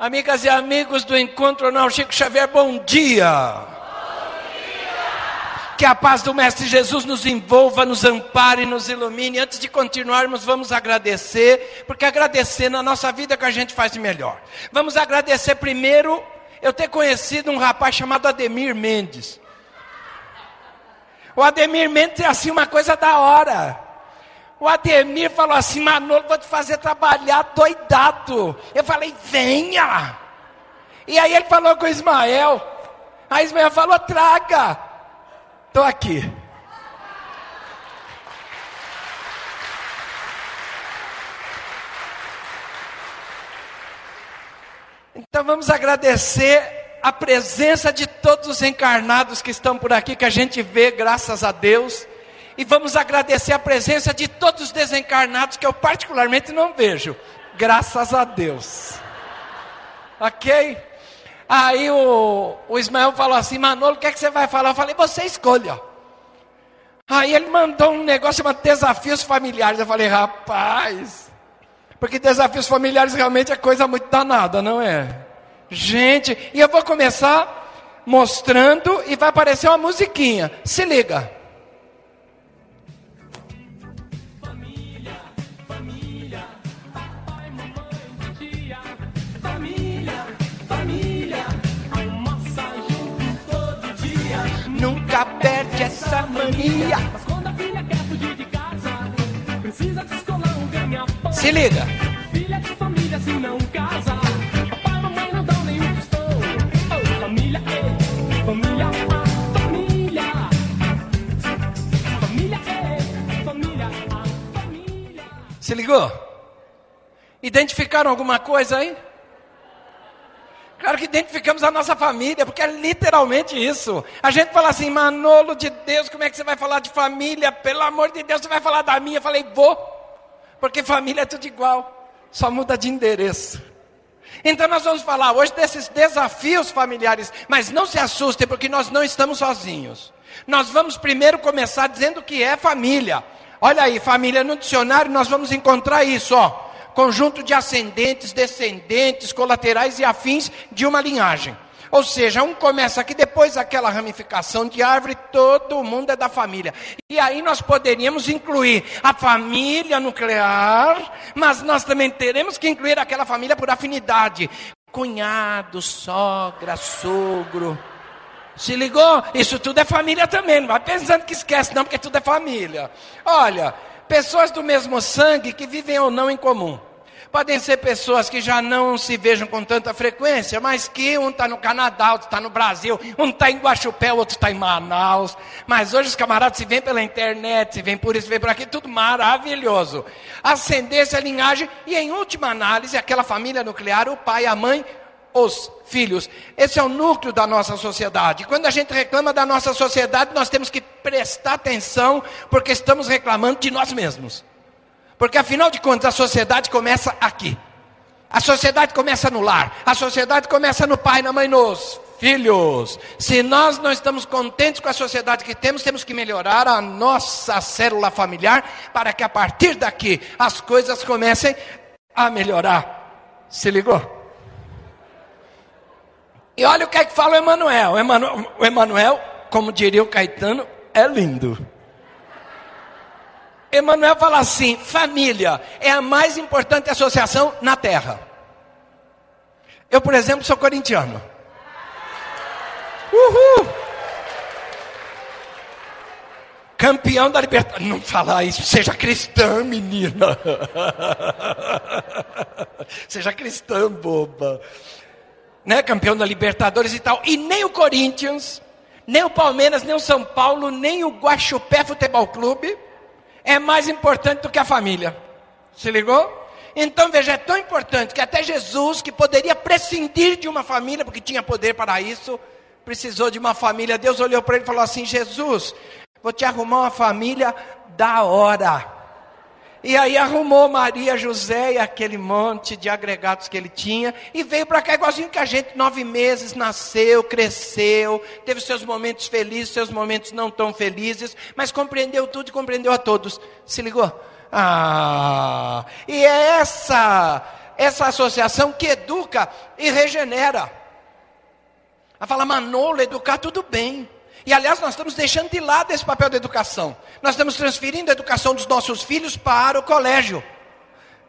Amigas e amigos do Encontro Não Chico Xavier, bom dia. Que a paz do Mestre Jesus nos envolva, nos ampare, nos ilumine. Antes de continuarmos, vamos agradecer, porque agradecer na nossa vida é que a gente faz de melhor. Vamos agradecer primeiro eu ter conhecido um rapaz chamado Ademir Mendes. O Ademir Mendes é assim uma coisa da hora. O Ademir falou assim: Manolo, vou te fazer trabalhar doidado. Eu falei: venha. E aí ele falou com o Ismael. Aí Ismael falou: traga. Estou aqui. Então vamos agradecer a presença de todos os encarnados que estão por aqui, que a gente vê, graças a Deus. E vamos agradecer a presença de todos os desencarnados que eu particularmente não vejo. Graças a Deus. Ok? Aí o, o Ismael falou assim: Manolo, o que, é que você vai falar? Eu falei: você escolha. Aí ele mandou um negócio chamado desafios familiares. Eu falei: rapaz. Porque desafios familiares realmente é coisa muito danada, não é? Gente, e eu vou começar mostrando e vai aparecer uma musiquinha. Se liga. Nunca perde essa mania. Mas quando a filha quer fugir de casa, precisa descolar um ganha-pão. Se liga. Filha de família se não casa. Papai e mamãe não dão nenhum tostão. Oh, família, é família, ah, família. Família, é família, ah, família. Se ligou? Identificaram alguma coisa aí? Claro que identificamos a nossa família, porque é literalmente isso. A gente fala assim, Manolo de Deus, como é que você vai falar de família? Pelo amor de Deus, você vai falar da minha? Eu falei, vou, porque família é tudo igual, só muda de endereço. Então nós vamos falar hoje desses desafios familiares, mas não se assustem, porque nós não estamos sozinhos. Nós vamos primeiro começar dizendo o que é família. Olha aí, família no dicionário nós vamos encontrar isso, ó conjunto de ascendentes, descendentes, colaterais e afins de uma linhagem. Ou seja, um começa aqui, depois aquela ramificação de árvore, todo mundo é da família. E aí nós poderíamos incluir a família nuclear, mas nós também teremos que incluir aquela família por afinidade. Cunhado, sogra, sogro. Se ligou? Isso tudo é família também. Não vai pensando que esquece, não, porque tudo é família. Olha, pessoas do mesmo sangue que vivem ou não em comum. Podem ser pessoas que já não se vejam com tanta frequência, mas que um está no Canadá, outro está no Brasil, um está em Guaxupé, outro está em Manaus. Mas hoje os camaradas se vêm pela internet, se vêm por isso, se vêm por aqui, tudo maravilhoso. Ascendência, linhagem e, em última análise, aquela família nuclear, o pai, a mãe, os filhos. Esse é o núcleo da nossa sociedade. Quando a gente reclama da nossa sociedade, nós temos que prestar atenção, porque estamos reclamando de nós mesmos. Porque afinal de contas, a sociedade começa aqui. A sociedade começa no lar. A sociedade começa no pai, na mãe, nos filhos. Se nós não estamos contentes com a sociedade que temos, temos que melhorar a nossa célula familiar para que a partir daqui as coisas comecem a melhorar. Se ligou? E olha o que é que fala o Emanuel. O Emanuel, como diria o Caetano, é lindo. Emmanuel fala assim: família é a mais importante associação na terra. Eu, por exemplo, sou corintiano. Uhul! Campeão da Libertadores. Não fala isso, seja cristã, menina. seja cristã, boba. Né? Campeão da Libertadores e tal. E nem o Corinthians, nem o Palmeiras, nem o São Paulo, nem o Guaxupé Futebol Clube é mais importante do que a família. Se ligou? Então veja, é tão importante que até Jesus, que poderia prescindir de uma família, porque tinha poder para isso, precisou de uma família. Deus olhou para ele e falou assim: Jesus, vou te arrumar uma família da hora. E aí arrumou Maria, José e aquele monte de agregados que ele tinha e veio para cá igualzinho que a gente, nove meses, nasceu, cresceu, teve seus momentos felizes, seus momentos não tão felizes, mas compreendeu tudo e compreendeu a todos. Se ligou? Ah, e é essa essa associação que educa e regenera. Ela fala, Manolo, educar tudo bem. E aliás, nós estamos deixando de lado esse papel da educação. Nós estamos transferindo a educação dos nossos filhos para o colégio.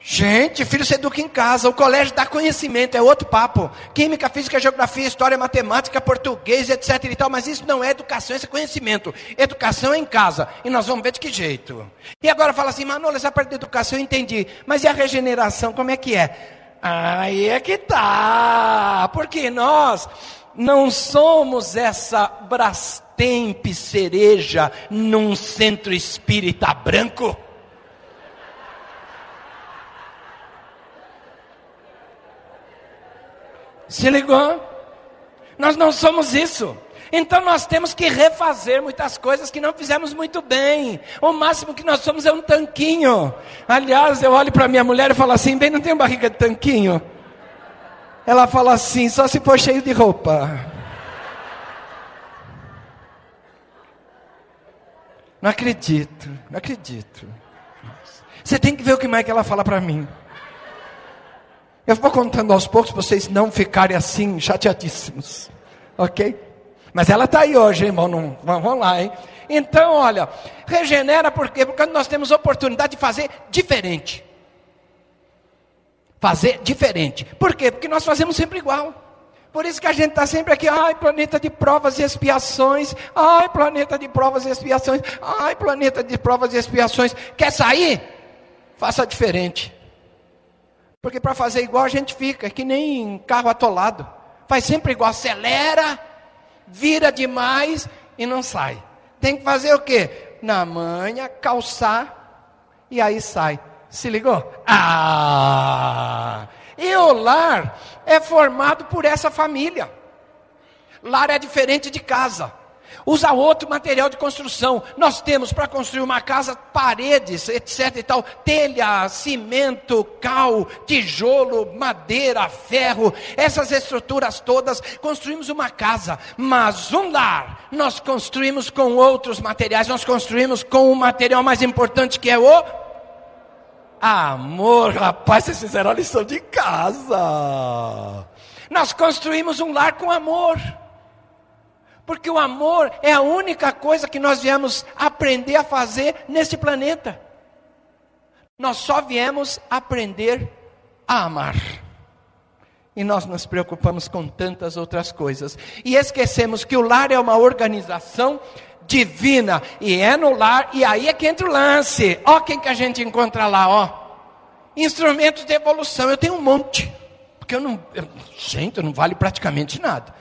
Gente, filho se educa em casa, o colégio dá conhecimento, é outro papo. Química, física, geografia, história, matemática, português, etc e tal, mas isso não é educação, isso é conhecimento. Educação é em casa, e nós vamos ver de que jeito. E agora fala assim, Manolo, essa parte da educação eu entendi, mas e a regeneração, como é que é? Aí é que tá, porque nós não somos essa Brastemp cereja num centro espírita branco. Se ligou? Nós não somos isso. Então nós temos que refazer muitas coisas que não fizemos muito bem. O máximo que nós somos é um tanquinho. Aliás, eu olho para minha mulher e falo assim: bem, não tem barriga de tanquinho? Ela fala assim: só se for cheio de roupa. Não acredito, não acredito. Você tem que ver o que mais que ela fala para mim. Eu vou contando aos poucos para vocês não ficarem assim chateadíssimos. Ok? Mas ela está aí hoje, irmão. Vamos lá, hein? Então, olha, regenera por quê? Porque nós temos oportunidade de fazer diferente. Fazer diferente. Por quê? Porque nós fazemos sempre igual. Por isso que a gente está sempre aqui, ai, planeta de provas e expiações, ai, planeta de provas e expiações, ai, planeta de provas e expiações. Quer sair? Faça diferente. Porque para fazer igual a gente fica, é que nem carro atolado. Faz sempre igual, acelera, vira demais e não sai. Tem que fazer o quê? Na manha, calçar e aí sai. Se ligou? Ah! E o lar é formado por essa família. Lar é diferente de casa usa outro material de construção. Nós temos para construir uma casa paredes, etc e tal, telha, cimento, cal, tijolo, madeira, ferro, essas estruturas todas, construímos uma casa, mas um lar nós construímos com outros materiais, nós construímos com o material mais importante que é o amor. Rapaz, vocês fizeram a lição de casa. Nós construímos um lar com amor. Porque o amor é a única coisa que nós viemos aprender a fazer neste planeta. Nós só viemos aprender a amar. E nós nos preocupamos com tantas outras coisas. E esquecemos que o lar é uma organização divina. E é no lar, e aí é que entra o lance. Ó quem que a gente encontra lá, ó. Instrumentos de evolução. Eu tenho um monte. Porque eu não. Eu, gente, eu não vale praticamente nada.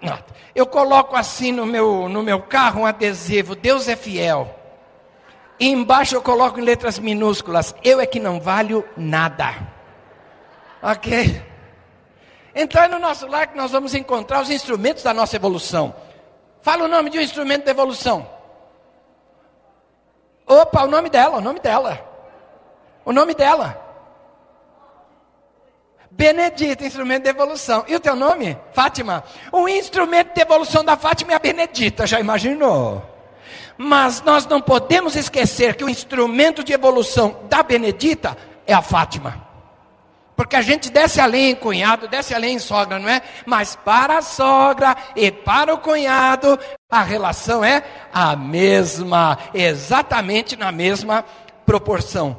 Nada. Eu coloco assim no meu, no meu carro um adesivo, Deus é fiel. E embaixo eu coloco em letras minúsculas, eu é que não valho nada. Ok? Então é no nosso lar que nós vamos encontrar os instrumentos da nossa evolução. Fala o nome de um instrumento de evolução. Opa, o nome dela, o nome dela. O nome dela. Benedita, instrumento de evolução. E o teu nome? Fátima. O instrumento de evolução da Fátima é a Benedita, já imaginou? Mas nós não podemos esquecer que o instrumento de evolução da Benedita é a Fátima. Porque a gente desce além em cunhado, desce além em sogra, não é? Mas para a sogra e para o cunhado, a relação é a mesma, exatamente na mesma proporção.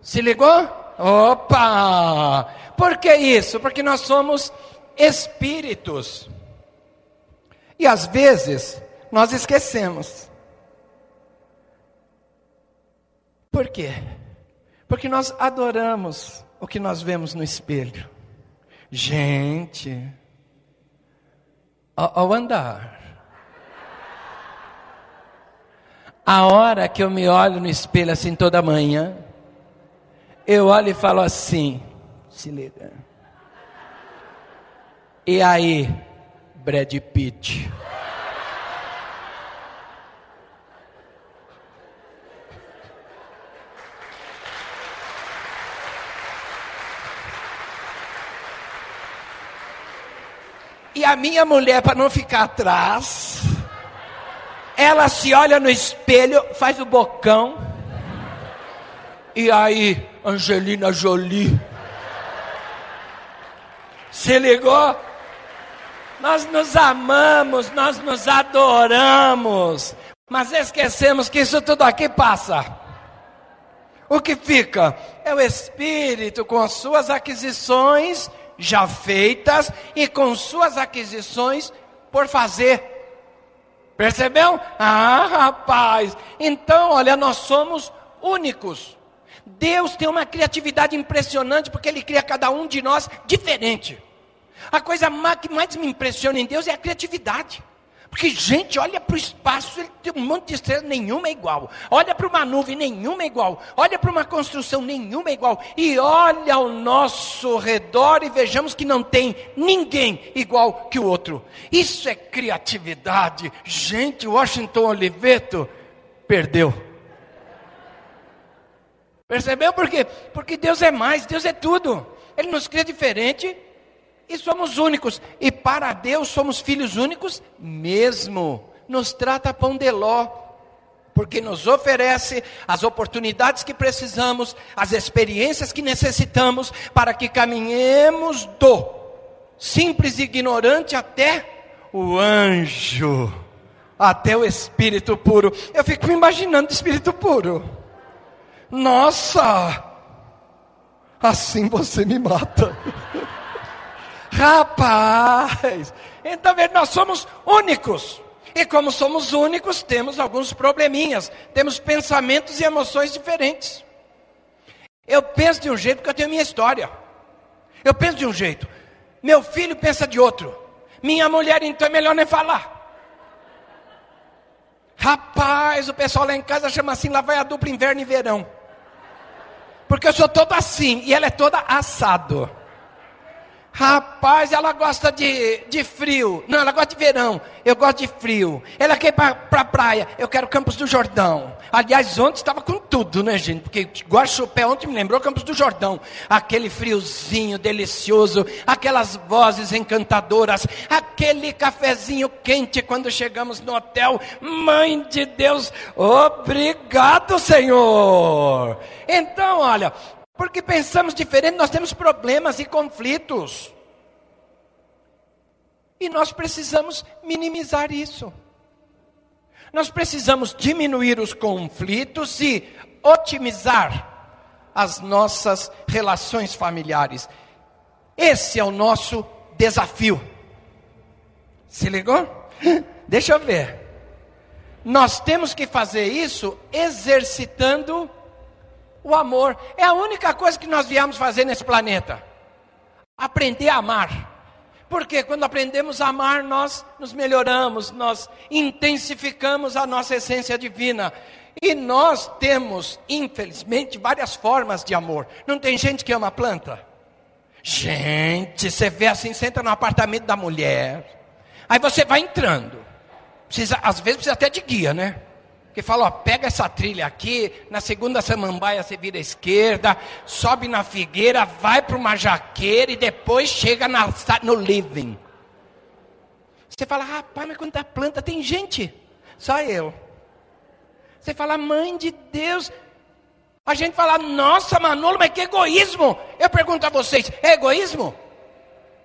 Se ligou? Opa! Por que isso? Porque nós somos espíritos. E às vezes nós esquecemos. Por quê? Porque nós adoramos o que nós vemos no espelho. Gente, ao, ao andar, a hora que eu me olho no espelho assim toda manhã, eu olho e falo assim: se liga. E aí, Brad Pitt? E a minha mulher, para não ficar atrás, ela se olha no espelho, faz o bocão. E aí, Angelina Jolie? Se ligou? Nós nos amamos, nós nos adoramos, mas esquecemos que isso tudo aqui passa. O que fica é o Espírito com as suas aquisições já feitas e com suas aquisições por fazer. Percebeu? Ah, rapaz. Então, olha, nós somos únicos. Deus tem uma criatividade impressionante porque Ele cria cada um de nós diferente. A coisa que mais me impressiona em Deus é a criatividade. Porque, gente, olha para o espaço, ele tem um monte de estrelas, nenhuma é igual. Olha para uma nuvem, nenhuma é igual. Olha para uma construção, nenhuma é igual. E olha ao nosso redor e vejamos que não tem ninguém igual que o outro. Isso é criatividade. Gente, Washington Oliveto perdeu. Percebeu por quê? Porque Deus é mais, Deus é tudo. Ele nos cria diferente e somos únicos. E para Deus somos filhos únicos mesmo. Nos trata pão de ló. Porque nos oferece as oportunidades que precisamos, as experiências que necessitamos, para que caminhemos do simples e ignorante até o anjo, até o espírito puro. Eu fico me imaginando espírito puro. Nossa! Assim você me mata. Rapaz! Então, nós somos únicos. E como somos únicos, temos alguns probleminhas, temos pensamentos e emoções diferentes. Eu penso de um jeito porque eu tenho minha história. Eu penso de um jeito. Meu filho pensa de outro. Minha mulher, então, é melhor nem falar. Rapaz, o pessoal lá em casa chama assim: lá vai a dupla inverno e verão. Porque eu sou todo assim e ela é toda assado. Rapaz, ela gosta de, de frio. Não, ela gosta de verão. Eu gosto de frio. Ela quer ir para a praia. Eu quero Campos do Jordão. Aliás, ontem estava com tudo, né, gente? Porque Guaxupé ontem me lembrou Campos do Jordão. Aquele friozinho delicioso. Aquelas vozes encantadoras. Aquele cafezinho quente quando chegamos no hotel. Mãe de Deus, obrigado, Senhor. Então, olha, porque pensamos diferente, nós temos problemas e conflitos. E nós precisamos minimizar isso. Nós precisamos diminuir os conflitos e otimizar as nossas relações familiares. Esse é o nosso desafio. Se ligou? Deixa eu ver. Nós temos que fazer isso exercitando o amor. É a única coisa que nós viemos fazer nesse planeta. Aprender a amar. Porque quando aprendemos a amar, nós nos melhoramos, nós intensificamos a nossa essência divina. E nós temos, infelizmente, várias formas de amor. Não tem gente que ama planta? Gente, você vê assim, senta no apartamento da mulher. Aí você vai entrando. Precisa, às vezes precisa até de guia, né? Que fala, ó, pega essa trilha aqui, na segunda samambaia você vira à esquerda, sobe na figueira, vai para uma jaqueira e depois chega na, no living. Você fala, rapaz, mas quanta planta tem gente? Só eu. Você fala, mãe de Deus. A gente fala, nossa, Manolo, mas que egoísmo. Eu pergunto a vocês, é egoísmo?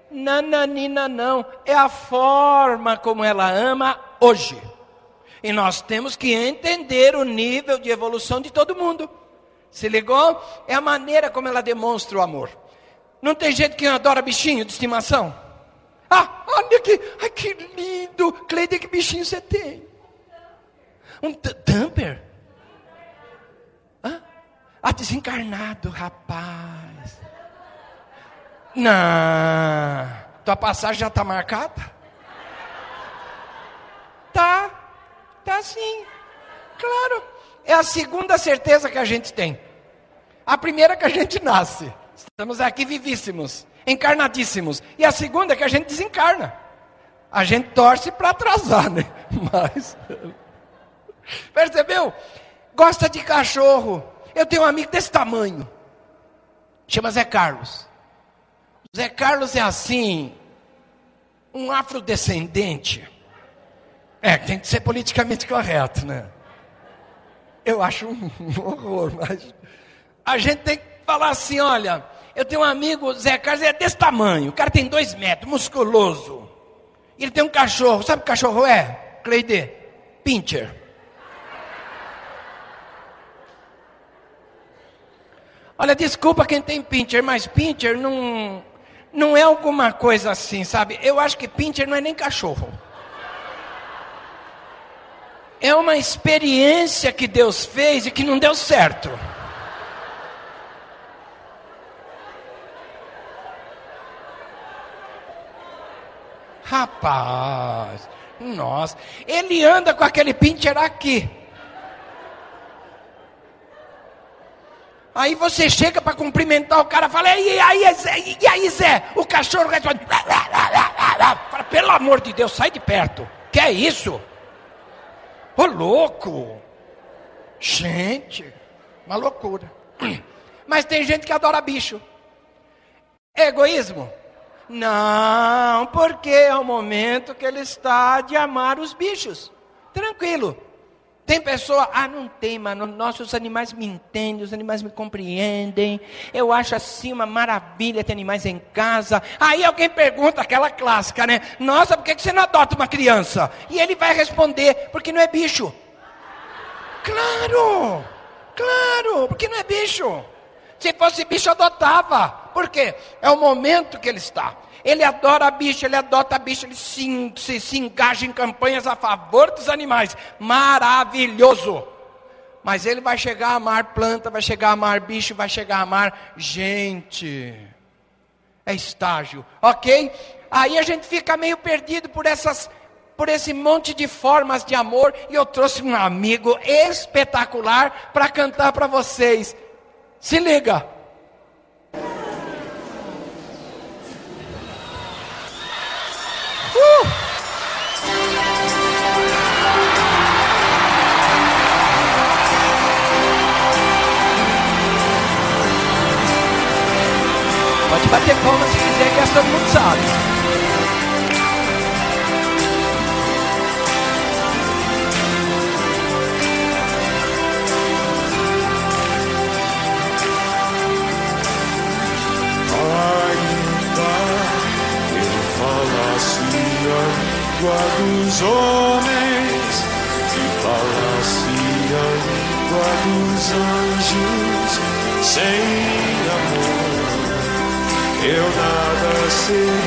Nananina, não. É a forma como ela ama hoje. E nós temos que entender o nível de evolução de todo mundo. Se ligou? É a maneira como ela demonstra o amor. Não tem gente que adora bichinho de estimação? Ah, olha aqui, ai que lindo. Cleide, que bichinho você tem? Um tamper? Ah, desencarnado, rapaz. Não. Tua passagem já está marcada? Tá. Tá sim. Claro. É a segunda certeza que a gente tem. A primeira é que a gente nasce. Estamos aqui vivíssimos, encarnadíssimos. E a segunda é que a gente desencarna. A gente torce para atrasar, né? Mas. Percebeu? Gosta de cachorro. Eu tenho um amigo desse tamanho. Chama Zé Carlos. Zé Carlos é assim, um afrodescendente. É, tem que ser politicamente correto, né? Eu acho um horror, mas a gente tem que falar assim: olha, Eu tenho um amigo, Zé Carlos, é desse tamanho. O cara tem dois metros, musculoso. Ele tem um cachorro. Sabe o cachorro é? Cleide? Pincher. Olha, desculpa quem tem pincher, mas pincher não, não é alguma coisa assim, sabe? Eu acho que pincher não é nem cachorro. É uma experiência que Deus fez e que não deu certo. Rapaz, nossa, ele anda com aquele pincher aqui. Aí você chega para cumprimentar o cara, fala, e aí, Zé, e aí, Zé? O cachorro responde, fala, pelo amor de Deus, sai de perto. Que é isso? Ô louco! Gente, uma loucura. Mas tem gente que adora bicho. É egoísmo? Não, porque é o momento que ele está de amar os bichos. Tranquilo. Tem pessoa, ah, não tem, mano. Nossos animais me entendem, os animais me compreendem. Eu acho assim uma maravilha ter animais em casa. Aí alguém pergunta, aquela clássica, né? Nossa, por que você não adota uma criança? E ele vai responder, porque não é bicho. Claro, claro, porque não é bicho. Se fosse bicho, adotava. Por quê? É o momento que ele está. Ele adora a bicho, ele adota a bicho, ele se, se, se engaja em campanhas a favor dos animais. Maravilhoso! Mas ele vai chegar a amar planta, vai chegar a amar bicho, vai chegar a amar gente. É estágio, ok? Aí a gente fica meio perdido por essas por esse monte de formas de amor, e eu trouxe um amigo espetacular para cantar para vocês. Se liga. Bater palma se quiser, que essa todo sabe. língua dos homens e falasse a língua dos anjos eu nada seria.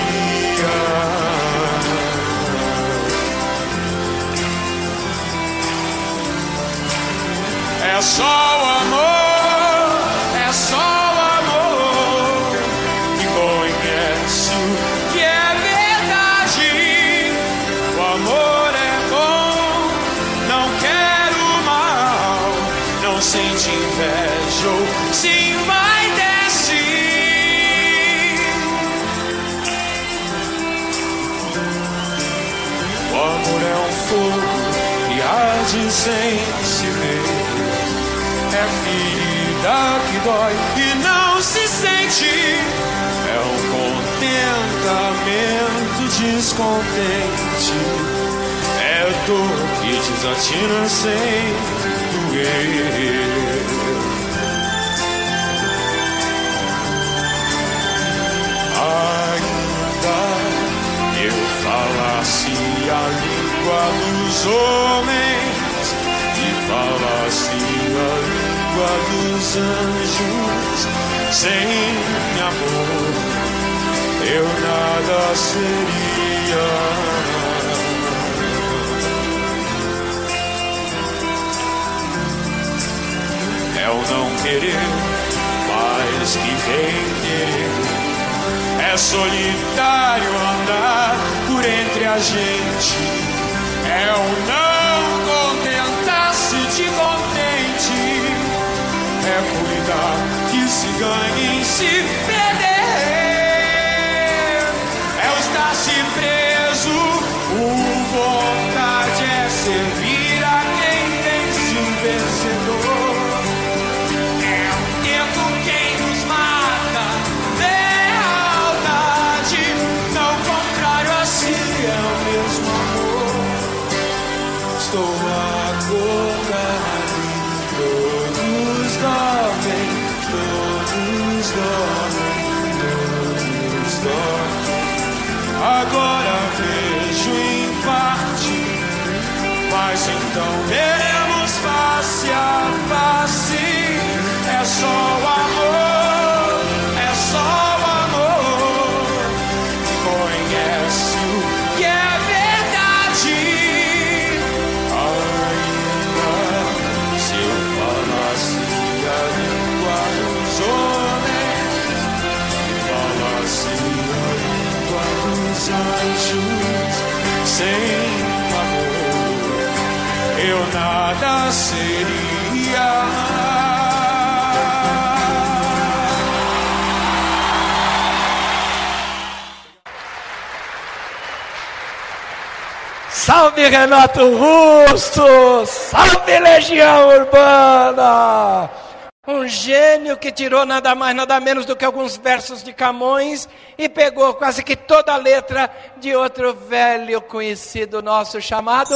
É só o amor sem se ver. É ferida que dói e não se sente. É um contentamento descontente. É dor que desatina sem doer. Ainda eu falasse a língua dos homens falasse a língua dos anjos, sem amor eu nada seria. É o não querer mais que bem querer. É solitário andar por entre a gente. É o não se te contente. É cuidar que se ganhe em se perder. É estar se preso o vontade é servir então veremos face a face. É só Salve Renato Russo! Salve Legião Urbana! Um gênio que tirou nada mais, nada menos do que alguns versos de Camões e pegou quase que toda a letra de outro velho conhecido nosso chamado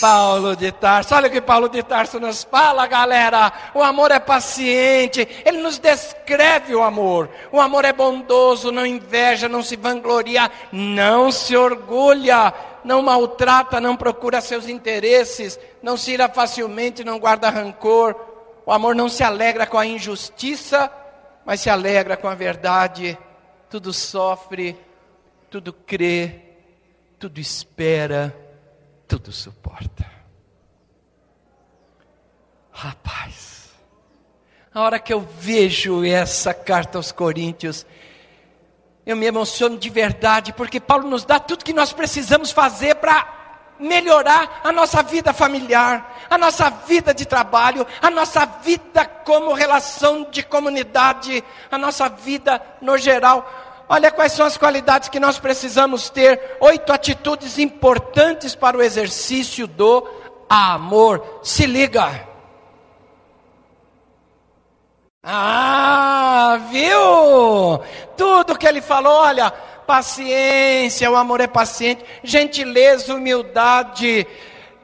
Paulo de Tarso. Olha o que Paulo de Tarso nos fala, galera. O amor é paciente. Ele nos descreve o amor. O amor é bondoso, não inveja, não se vangloria, não se orgulha, não maltrata, não procura seus interesses, não se ira facilmente, não guarda rancor. O amor não se alegra com a injustiça, mas se alegra com a verdade. Tudo sofre, tudo crê, tudo espera, tudo suporta. Rapaz, a hora que eu vejo essa carta aos Coríntios, eu me emociono de verdade, porque Paulo nos dá tudo que nós precisamos fazer para melhorar a nossa vida familiar, a nossa vida de trabalho, a nossa vida como relação de comunidade, a nossa vida no geral. Olha quais são as qualidades que nós precisamos ter. Oito atitudes importantes para o exercício do amor. Se liga. Ah, viu? Tudo que ele falou, olha, paciência, o amor é paciente, gentileza, humildade,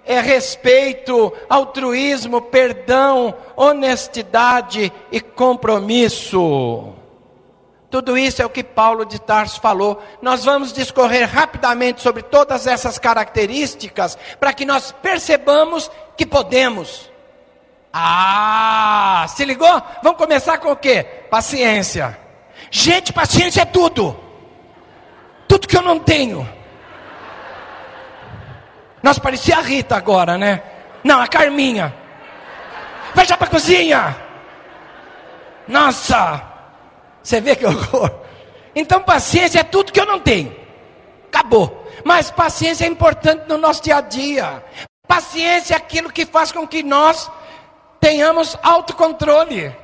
é respeito, altruísmo, perdão, honestidade e compromisso. Tudo isso é o que Paulo de Tarso falou. Nós vamos discorrer rapidamente sobre todas essas características para que nós percebamos que podemos. Ah, se ligou? Vamos começar com o quê? Paciência. Gente, paciência é tudo tudo que eu não tenho. Nós parecia a Rita agora, né? Não, a Carminha. Vai já para a cozinha. Nossa, você vê que horror. Então, paciência é tudo que eu não tenho. Acabou. Mas paciência é importante no nosso dia a dia. Paciência é aquilo que faz com que nós tenhamos autocontrole.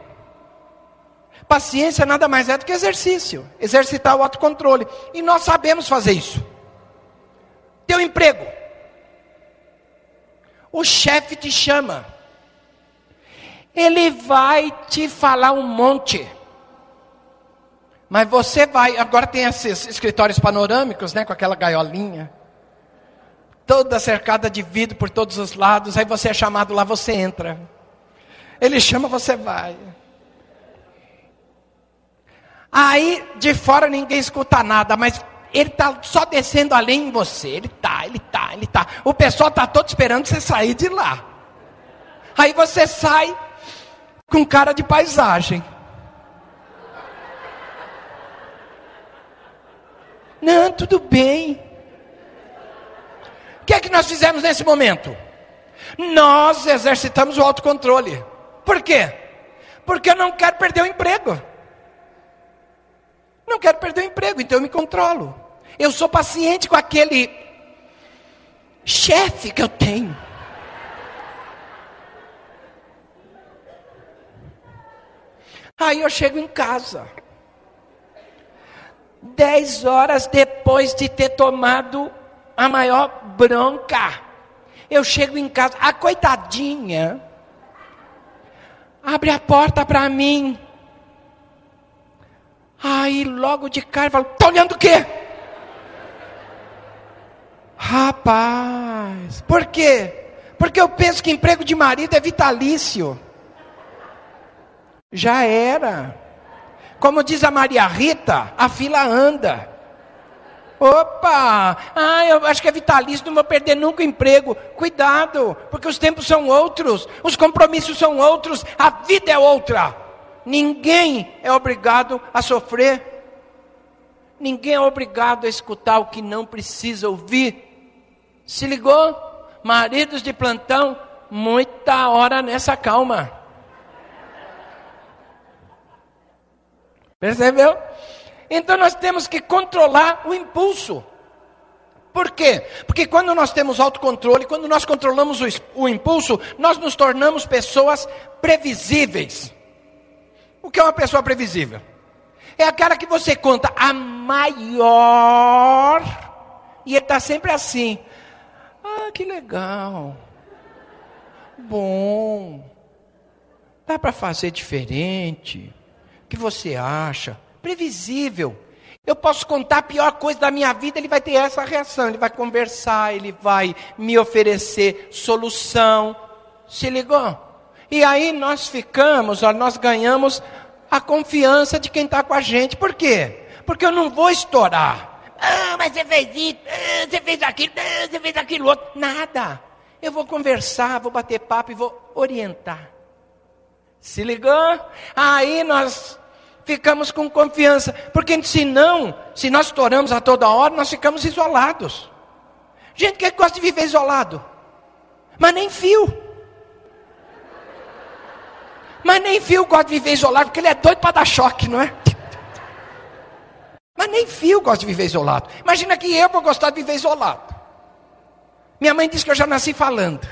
Paciência nada mais é do que exercício, exercitar o autocontrole. E nós sabemos fazer isso. Teu emprego. O chefe te chama. Ele vai te falar um monte. Mas você vai, agora tem esses escritórios panorâmicos, né, com aquela gaiolinha. Toda cercada de vidro por todos os lados, aí você é chamado lá, você entra. Ele chama, você vai. Aí de fora ninguém escuta nada, mas ele está só descendo além em você. Ele está, ele está, ele está. O pessoal está todo esperando você sair de lá. Aí você sai com cara de paisagem. Não, tudo bem. O que é que nós fizemos nesse momento? Nós exercitamos o autocontrole. Por quê? Porque eu não quero perder o emprego. Não quero perder o emprego, então eu me controlo. Eu sou paciente com aquele chefe que eu tenho. Aí eu chego em casa. Dez horas depois de ter tomado a maior bronca. Eu chego em casa, a coitadinha abre a porta para mim. Aí logo de cara fala, está olhando o quê? Rapaz, por quê? Porque eu penso que emprego de marido é vitalício. Já era. Como diz a Maria Rita, a fila anda. Opa! Ah, eu acho que é vitalício, não vou perder nunca o emprego. Cuidado, porque os tempos são outros, os compromissos são outros, a vida é outra. Ninguém é obrigado a sofrer. Ninguém é obrigado a escutar o que não precisa ouvir. Se ligou? Maridos de plantão, muita hora nessa calma. Percebeu? Então nós temos que controlar o impulso. Por quê? Porque quando nós temos autocontrole, quando nós controlamos o, o, impulso, nós nos tornamos pessoas previsíveis. O que é uma pessoa previsível? É aquela que você conta a maior e está sempre assim. Ah, que legal. Bom. Dá para fazer diferente. O que você acha? previsível. Eu posso contar a pior coisa da minha vida, ele vai ter essa reação, ele vai conversar, ele vai me oferecer solução. Se ligou? E aí nós ficamos, nós ganhamos a confiança de quem está com a gente. Por quê? Porque eu não vou estourar. Ah, mas você fez isso, ah, você fez aquilo, ah, você fez aquilo outro. Nada. Eu vou conversar, vou bater papo e vou orientar. Se ligou? Aí nós ficamos com confiança, porque se não, se nós estouramos a toda hora, nós ficamos isolados. Gente que gosta de viver isolado, mas nem fio. Mas nem fio gosta de viver isolado, porque ele é doido para dar choque, não é? Mas nem fio gosta de viver isolado. Imagina que eu vou gostar de viver isolado. Minha mãe disse que eu já nasci falando.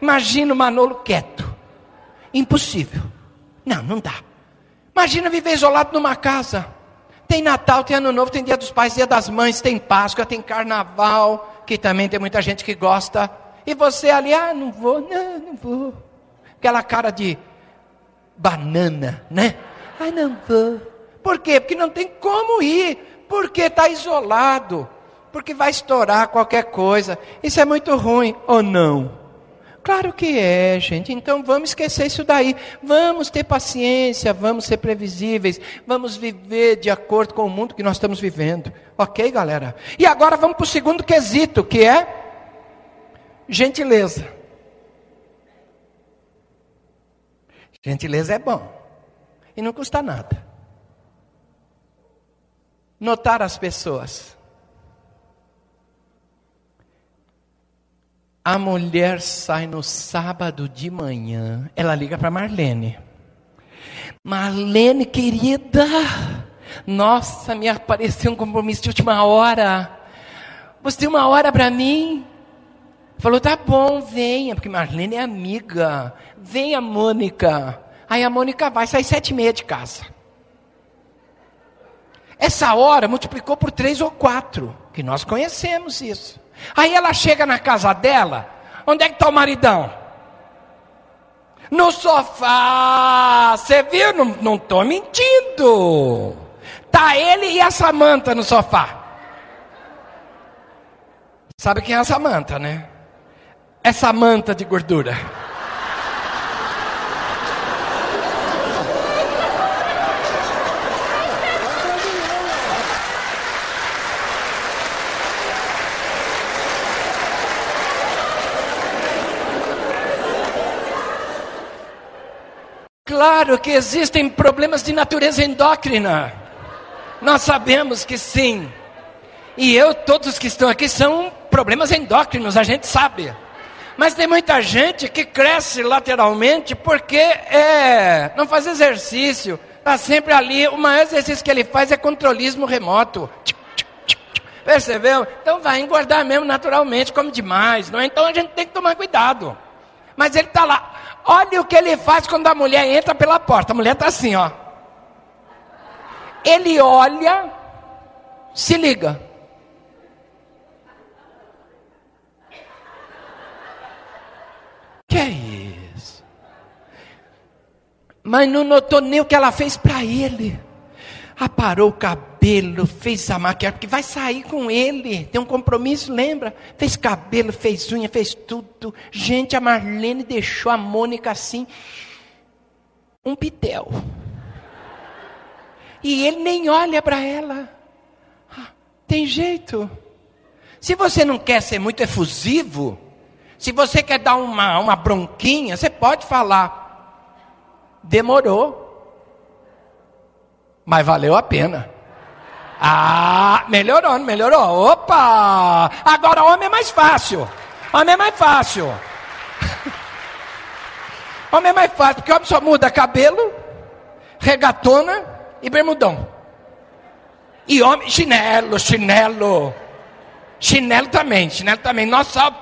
Imagina o Manolo quieto. Impossível. Não, não dá. Imagina viver isolado numa casa. Tem Natal, tem Ano Novo, tem Dia dos Pais, Dia das Mães, tem Páscoa, tem Carnaval, que também tem muita gente que gosta. E você ali, ah, não vou, não, não vou. Aquela cara de banana, né? Ah, não vou. Por quê? Porque não tem como ir. Porque está isolado. Porque vai estourar qualquer coisa. Isso é muito ruim, ou não? Claro que é, gente. Então vamos esquecer isso daí. Vamos ter paciência, vamos ser previsíveis, vamos viver de acordo com o mundo que nós estamos vivendo. Ok, galera? E agora vamos para o segundo quesito, que é gentileza. Gentileza é bom e não custa nada. Notar as pessoas. A mulher sai no sábado de manhã, ela liga para Marlene. Marlene, querida, nossa, me apareceu um compromisso de última hora. Você tem uma hora para mim? Falou, tá bom, venha, porque Marlene é amiga. Venha, Mônica. Aí a Mônica vai, sai sete e meia de casa. Essa hora multiplicou por três ou quatro, que nós conhecemos isso. Aí ela chega na casa dela, onde é que está o maridão? No sofá, você viu? Não estou mentindo. Tá ele e a Samanta no sofá. Sabe quem é a Samanta, né? Essa manta de gordura. Claro que existem problemas de natureza endócrina. Nós sabemos que sim. E eu, todos que estão aqui, são problemas endócrinos, a gente sabe. Mas tem muita gente que cresce lateralmente porque é, não faz exercício. Está sempre ali. O maior exercício que ele faz é controlismo remoto. Percebeu? Então vai engordar mesmo naturalmente, come demais. Não é? Então a gente tem que tomar cuidado. Mas ele está lá. Olha o que ele faz quando a mulher entra pela porta. A mulher está assim, ó. Ele olha, se liga. Que é isso? Mas não notou nem o que ela fez para ele aparou o cabelo, fez a maquiagem, porque vai sair com ele, tem um compromisso, lembra? Fez cabelo, fez unha, fez tudo. Gente, a Marlene deixou a Mônica assim, um pitel. E ele nem olha para ela. Ah, Tem jeito. Se você não quer ser muito efusivo, se você quer dar uma, uma bronquinha, você pode falar. Demorou. Mas valeu a pena. Ah, melhorou, melhorou. Opa! Agora homem é mais fácil. Homem é mais fácil. Homem é mais fácil, porque homem só muda cabelo, regatona e bermudão. E homem, chinelo, chinelo. Chinelo também, chinelo também. Nossa,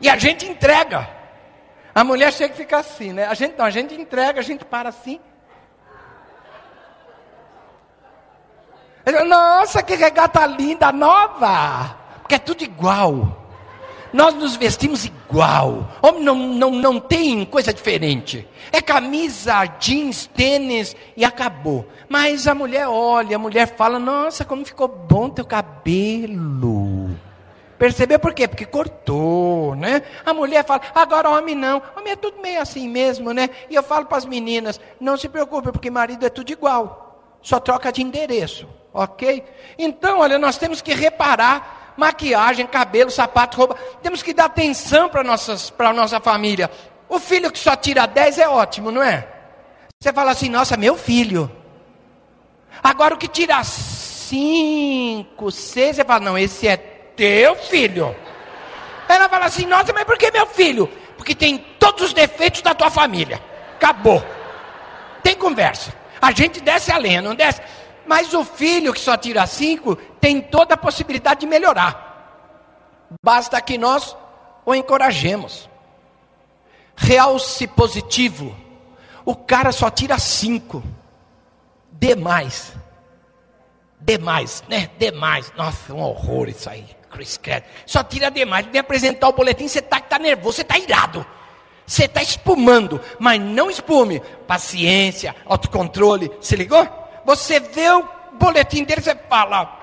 e a gente entrega. A mulher chega e fica assim, né? A gente não, a gente entrega, a gente para assim. Nossa, que regata linda, nova. Porque é tudo igual. Nós nos vestimos igual. Homem não, não, não tem coisa diferente. É camisa, jeans, tênis e acabou. Mas a mulher olha, a mulher fala: Nossa, como ficou bom teu cabelo. Percebeu por quê? Porque cortou, né? A mulher fala, agora homem não. Homem é tudo meio assim mesmo, né? E eu falo para as meninas, não se preocupe, porque marido é tudo igual. Só troca de endereço, ok? Então, olha, nós temos que reparar maquiagem, cabelo, sapato, roupa. Temos que dar atenção para a nossa família. O filho que só tira 10 é ótimo, não é? Você fala assim, nossa, meu filho. Agora o que tira 5, 6, você fala, não, esse é teu filho. Ela fala assim, nossa, mas por que meu filho? Porque tem todos os defeitos da tua família. Acabou. Tem conversa. A gente desce a lenha, não desce? Mas o filho que só tira cinco tem toda a possibilidade de melhorar. Basta que nós o encorajemos. Realce positivo. O cara só tira cinco. Demais. Demais, né? Demais. Nossa, um horror isso aí. Chris Cred. Só tira demais. Vem apresentar o boletim, você está tá nervoso, você está irado. Você está espumando, mas não espume. Paciência, autocontrole. Se ligou? Você vê o boletim dele, você fala.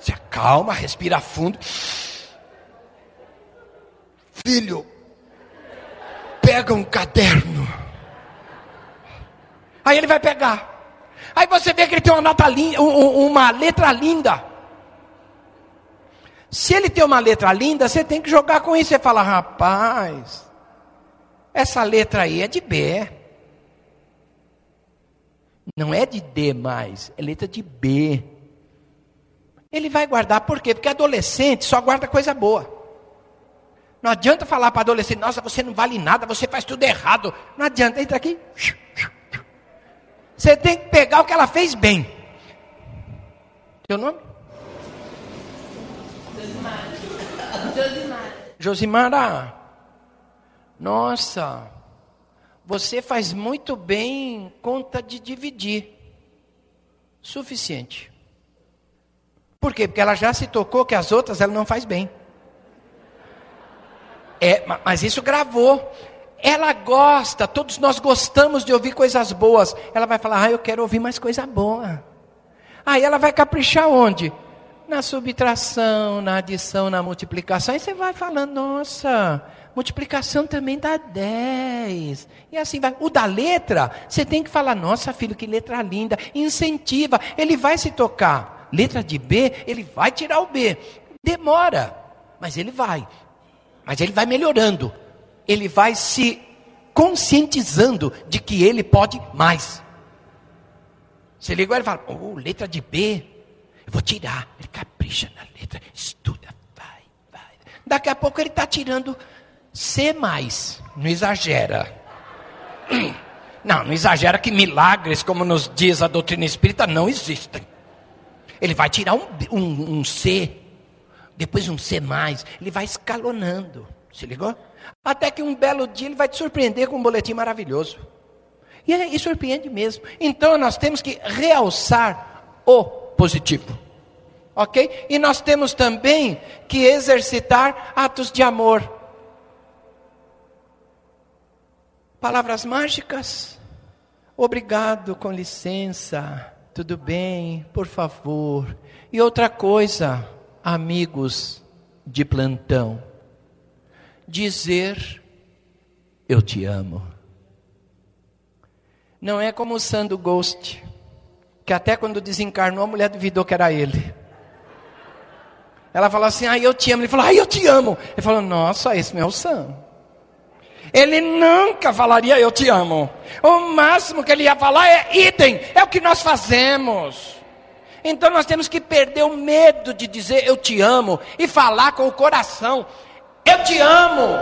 Se acalma, respira fundo. Filho, pega um caderno. Aí ele vai pegar. Aí você vê que ele tem uma, nota linda, uma letra linda. Se ele tem uma letra linda, você tem que jogar com isso. Você fala, rapaz, essa letra aí é de B. Não é de D mais, é letra de B. Ele vai guardar por quê? Porque adolescente só guarda coisa boa. Não adianta falar para adolescente, nossa, você não vale nada, você faz tudo errado. Não adianta, entra aqui. Você tem que pegar o que ela fez bem. Seu nome? Josimara. Josimara. Josimara. Nossa, você faz muito bem conta de dividir. Suficiente. Por quê? Porque ela já se tocou que as outras ela não faz bem. É, mas isso gravou. Ela gosta, todos nós gostamos de ouvir coisas boas. Ela vai falar: "Ah, eu quero ouvir mais coisa boa". Aí ela vai caprichar onde? Na subtração, na adição, na multiplicação. Aí você vai falando: "Nossa, multiplicação também dá 10. E assim vai. O da letra, você tem que falar: nossa, filho, que letra linda. Incentiva, ele vai se tocar. Letra de B, ele vai tirar o B. Demora, mas ele vai. Mas ele vai melhorando. Ele vai se conscientizando de que ele pode mais. Você liga ele fala: oh, letra de B, eu vou tirar. Ele capricha na letra, estuda, vai, vai. Daqui a pouco ele está tirando C mais, não exagera. Não, não exagera que milagres, como nos diz a doutrina espírita, não existem. Ele vai tirar um, um, um C, depois um C mais, ele vai escalonando. Se ligou? Até que um belo dia ele vai te surpreender com um boletim maravilhoso. E, e surpreende mesmo. Então nós temos que realçar o positivo. Ok? E nós temos também que exercitar atos de amor. Palavras mágicas? Obrigado, com licença. Tudo bem, por favor. E outra coisa, amigos de plantão, dizer eu te amo. Não é como o Sando Ghost, que até quando desencarnou a mulher duvidou que era ele. Ela falou assim: "Ai, eu te amo". Ele falou: "Ai, eu te amo". Ele falou: "Nossa, esse não é o Sam". Ele nunca falaria eu te amo. O máximo que ele ia falar é idem, é o que nós fazemos. Então nós temos que perder o medo de dizer eu te amo e falar com o coração. Eu te amo.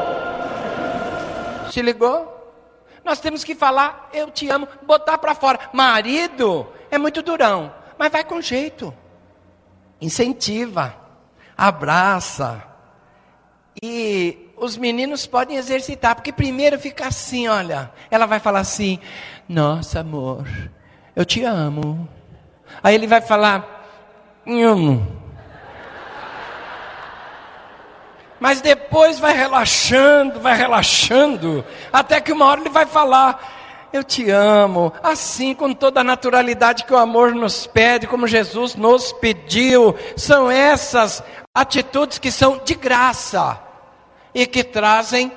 Se ligou? Nós temos que falar eu te amo, botar para fora. Marido é muito durão, mas vai com jeito. Incentiva, abraça. E os meninos podem exercitar, porque primeiro fica assim, olha. Ela vai falar assim: Nossa, amor, eu te amo. Aí ele vai falar: Nhum. Mas depois vai relaxando, vai relaxando, até que uma hora ele vai falar: Eu te amo, assim com toda a naturalidade que o amor nos pede, como Jesus nos pediu. São essas atitudes que são de graça e que trazem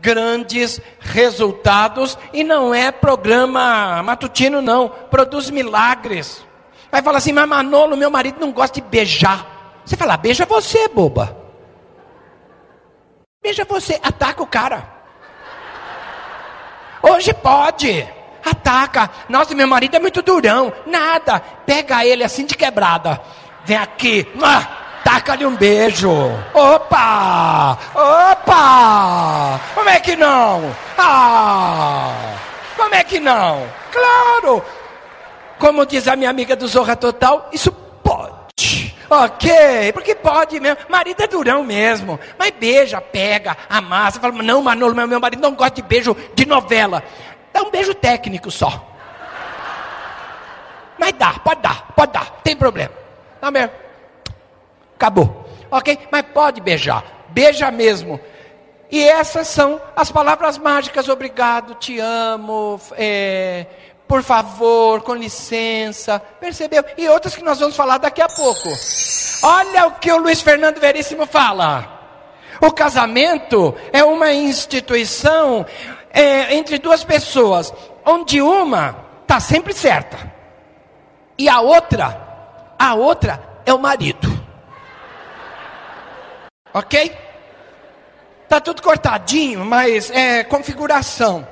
grandes resultados. E não é programa matutino, não, produz milagres. Aí fala assim, mas Manolo, meu marido não gosta de beijar. Você fala, beija você, boba. Beija você, ataca o cara. Hoje pode. Ataca. Nossa, meu marido é muito durão. Nada. Pega ele assim de quebrada. Vem aqui. Taca-lhe um beijo. Opa! Opa! Como é que não? Ah! Como é que não? Claro! Como diz a minha amiga do Zorra Total, isso. Ok, porque pode mesmo. Marido é durão mesmo. Mas beija, pega, amassa. Fala, não, Manolo, meu marido não gosta de beijo de novela. Dá um beijo técnico só. Mas dá, pode dar, pode dar, tem problema. Dá mesmo. Acabou. Ok? Mas pode beijar. Beija mesmo. E essas são as palavras mágicas: obrigado, te amo, é, por favor, com licença. Percebeu? E outras que nós vamos falar daqui a pouco. Olha o que o Luiz Fernando Veríssimo fala. O casamento é uma instituição é, entre duas pessoas, onde uma está sempre certa e a outra, a outra é o marido. Ok? Tá tudo cortadinho, mas é configuração.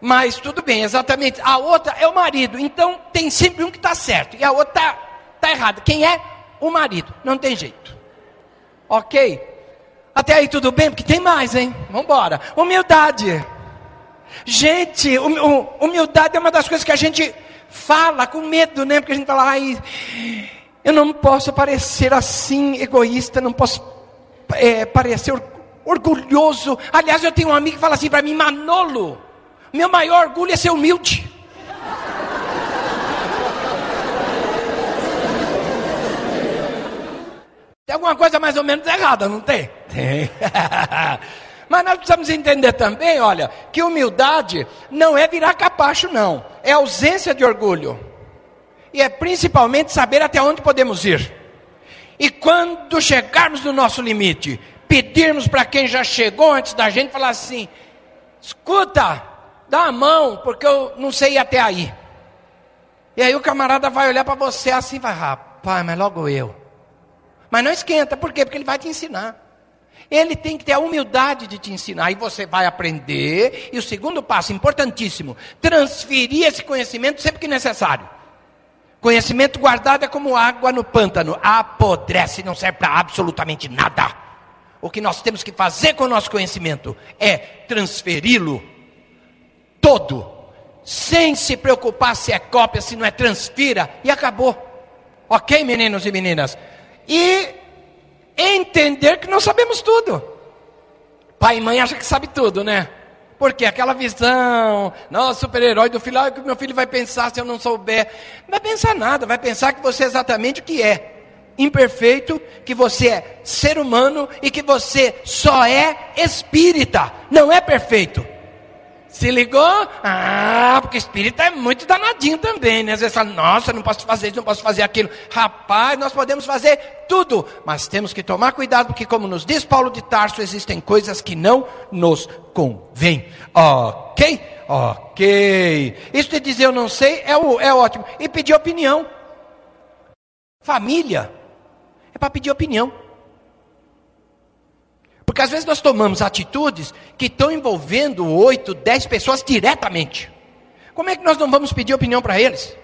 Mas tudo bem, exatamente. A outra é o marido. Então tem sempre um que está certo e a outra está tá errada. Quem é? O marido. Não tem jeito. Ok? Até aí tudo bem? Porque tem mais, hein? Vamos embora. Humildade. Gente, humildade é uma das coisas que a gente fala com medo, né? Porque a gente fala, ai, eu não posso parecer assim egoísta, não posso é, parecer orgulhoso. Aliás, eu tenho um amigo que fala assim para mim, Manolo, meu maior orgulho é ser humilde. Tem alguma coisa mais ou menos errada, não tem? Tem. Mas nós precisamos entender também, olha, que humildade não é virar capacho, não. É ausência de orgulho. E é principalmente saber até onde podemos ir. E quando chegarmos no nosso limite, pedirmos para quem já chegou antes da gente, falar assim: escuta, dá a mão, porque eu não sei ir até aí. E aí o camarada vai olhar para você assim, vai, rapaz, mas logo eu. Mas não esquenta, por quê? Porque ele vai te ensinar. Ele tem que ter a humildade de te ensinar, e você vai aprender. E o segundo passo, importantíssimo, transferir esse conhecimento sempre que necessário. Conhecimento guardado é como água no pântano, apodrece, não serve para absolutamente nada. O que nós temos que fazer com o nosso conhecimento é transferi-lo todo, sem se preocupar se é cópia, se não é transfira, e acabou. Ok, meninos e meninas? E entender que nós sabemos tudo. Pai e mãe acham que sabe tudo, né? Porque aquela visão, nossa, super-herói do filho, ah, o que meu filho vai pensar se eu não souber? Não vai pensar nada, vai pensar que você é exatamente o que é. Imperfeito, que você é ser humano e que você só é espírita, não é perfeito. Se ligou? Ah, porque espírita é muito danadinho também, né? Às vezes fala, nossa, não posso fazer isso, não posso fazer aquilo. Rapaz, nós podemos fazer tudo, mas temos que tomar cuidado, porque, como nos diz Paulo de Tarso, existem coisas que não nos convêm. Ok? Ok. Isso de dizer eu não sei é, o, é ótimo. E pedir opinião. Família é para pedir opinião. Porque às vezes nós tomamos atitudes que estão envolvendo oito, dez pessoas diretamente. Como é que nós não vamos pedir opinião para eles?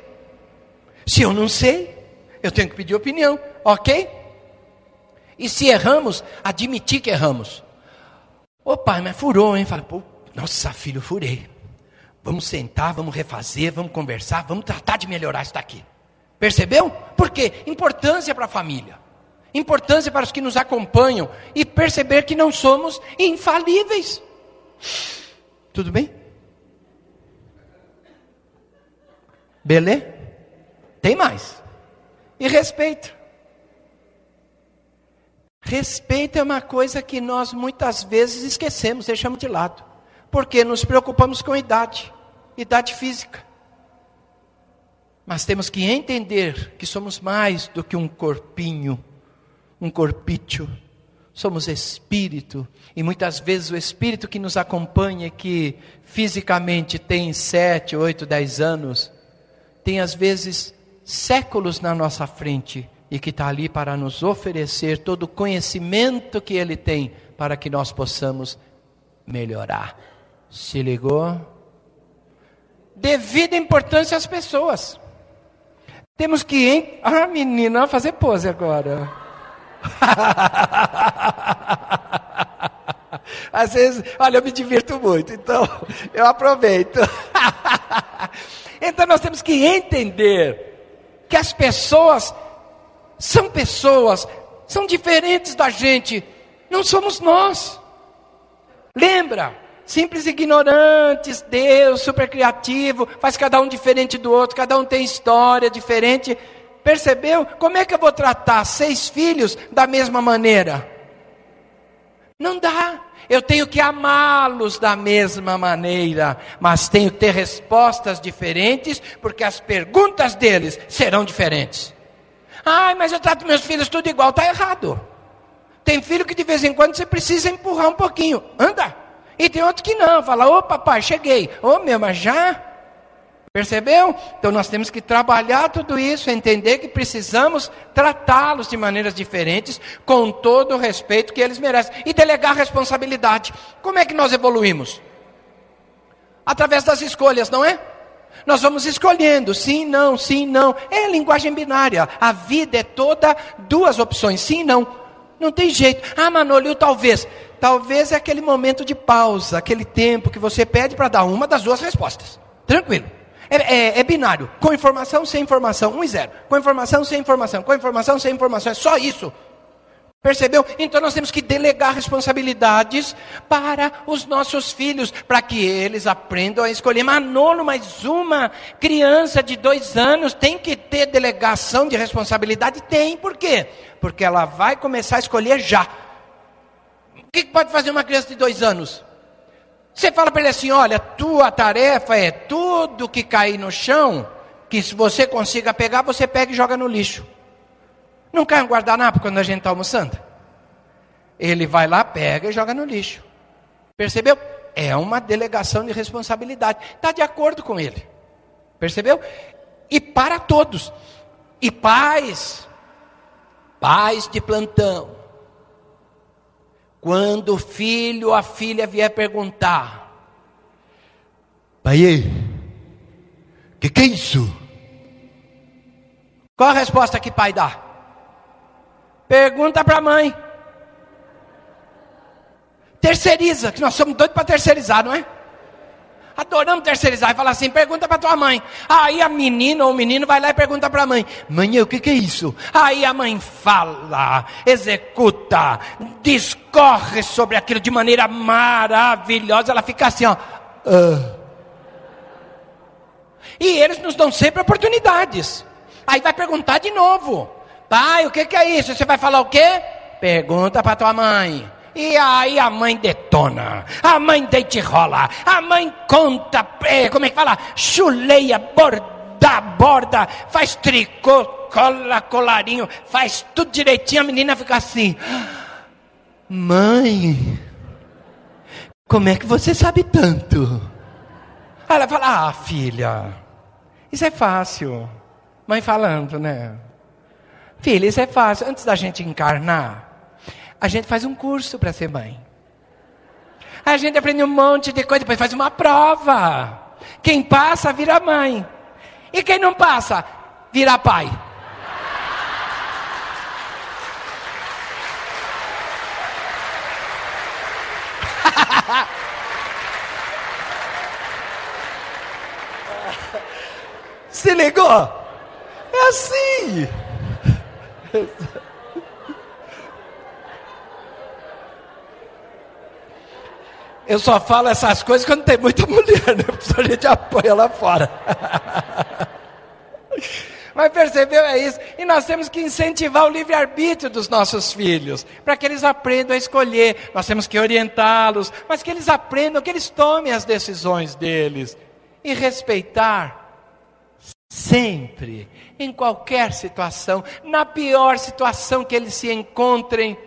Se eu não sei, eu tenho que pedir opinião, ok? E se erramos, admitir que erramos. Ô pai, mas furou, hein? Fala, pô, nossa filho, furei. Vamos sentar, vamos refazer, vamos conversar, vamos tratar de melhorar isso daqui. Percebeu? Por quê? Importância para a família. Importância para os que nos acompanham. E perceber que não somos infalíveis. Tudo bem? Beleza? Tem mais. E respeito. Respeito é uma coisa que nós muitas vezes esquecemos, deixamos de lado. Porque nos preocupamos com idade, idade física. Mas temos que entender que somos mais do que um corpinho, um corpício. Somos espírito. E muitas vezes o espírito que nos acompanha, que fisicamente tem sete, oito, dez anos, tem às vezes séculos na nossa frente e que está ali para nos oferecer todo o conhecimento que Ele tem para que nós possamos melhorar. Se ligou? Devido importância às pessoas. Temos que. Hein? Ah, menina, fazer pose agora. Às vezes, olha, eu me divirto muito, então eu aproveito. então nós temos que entender que as pessoas são pessoas, são diferentes da gente, não somos nós. Lembra? Simples ignorantes, Deus super criativo, faz cada um diferente do outro, cada um tem história diferente. Percebeu? Como é que eu vou tratar seis filhos da mesma maneira? Não dá. Eu tenho que amá-los da mesma maneira, mas tenho que ter respostas diferentes, porque as perguntas deles serão diferentes. Ai, mas eu trato meus filhos tudo igual, está errado. Tem filho que de vez em quando você precisa empurrar um pouquinho, anda. E tem outro que não, fala, ô papai, cheguei. Ô meu, mas já? Percebeu? Então nós temos que trabalhar tudo isso, entender que precisamos tratá-los de maneiras diferentes, com todo o respeito que eles merecem, e delegar responsabilidade. Como é que nós evoluímos? Através das escolhas, não é? Nós vamos escolhendo, sim, não, sim, não. É linguagem binária. A vida é toda duas opções, sim, não. Não tem jeito. Ah, Manolio, talvez. Talvez é aquele momento de pausa, aquele tempo que você pede para dar uma das duas respostas. Tranquilo. É, é, é, binário, com informação, sem informação, um e zero. Com informação, sem informação, com informação, sem informação. É só isso. Percebeu? Então nós temos que delegar responsabilidades para os nossos filhos, para que eles aprendam a escolher. Manolo, mais uma criança de dois anos tem que ter delegação de responsabilidade? Tem, por quê? Porque ela vai começar a escolher já. O que pode fazer uma criança de dois anos? Você fala para ele assim: olha, tua tarefa é tudo que cair no chão, que se você consiga pegar, você pega e joga no lixo. Não cai um guardanapo quando a gente está almoçando? Ele vai lá, pega e joga no lixo. Percebeu? É uma delegação de responsabilidade. Está de acordo com ele. Percebeu? E para todos. E pais, pais de plantão, quando o filho ou a filha vier perguntar: Pai, o que, que é isso? Qual a resposta que pai dá? Pergunta para a mãe. Terceiriza, que nós somos doidos para terceirizar, não é? Adoramos terceirizar e falar assim: pergunta para tua mãe. Aí a menina ou o menino vai lá e pergunta para a mãe: Mãe, o que, que é isso? Aí a mãe fala, executa, discorre sobre aquilo de maneira maravilhosa. Ela fica assim, ó. Uh. E eles nos dão sempre oportunidades. Aí vai perguntar de novo: Pai, o que, que é isso? Você vai falar o quê? Pergunta para tua mãe. E aí a mãe detona, a mãe deite rola, a mãe conta, é, como é que fala? Chuleia, borda, borda, faz tricô, cola, colarinho, faz tudo direitinho, a menina fica assim. Mãe, como é que você sabe tanto? Aí ela fala: Ah, filha, isso é fácil. Mãe falando, né? Filha, isso é fácil. Antes da gente encarnar, a gente faz um curso para ser mãe. A gente aprende um monte de coisa, depois faz uma prova. Quem passa, vira mãe. E quem não passa, vira pai. Se ligou? É assim. Eu só falo essas coisas quando tem muita mulher, né? A gente apoia lá fora. Mas percebeu? É isso. E nós temos que incentivar o livre-arbítrio dos nossos filhos, para que eles aprendam a escolher. Nós temos que orientá-los, mas que eles aprendam, que eles tomem as decisões deles. E respeitar sempre, em qualquer situação, na pior situação que eles se encontrem,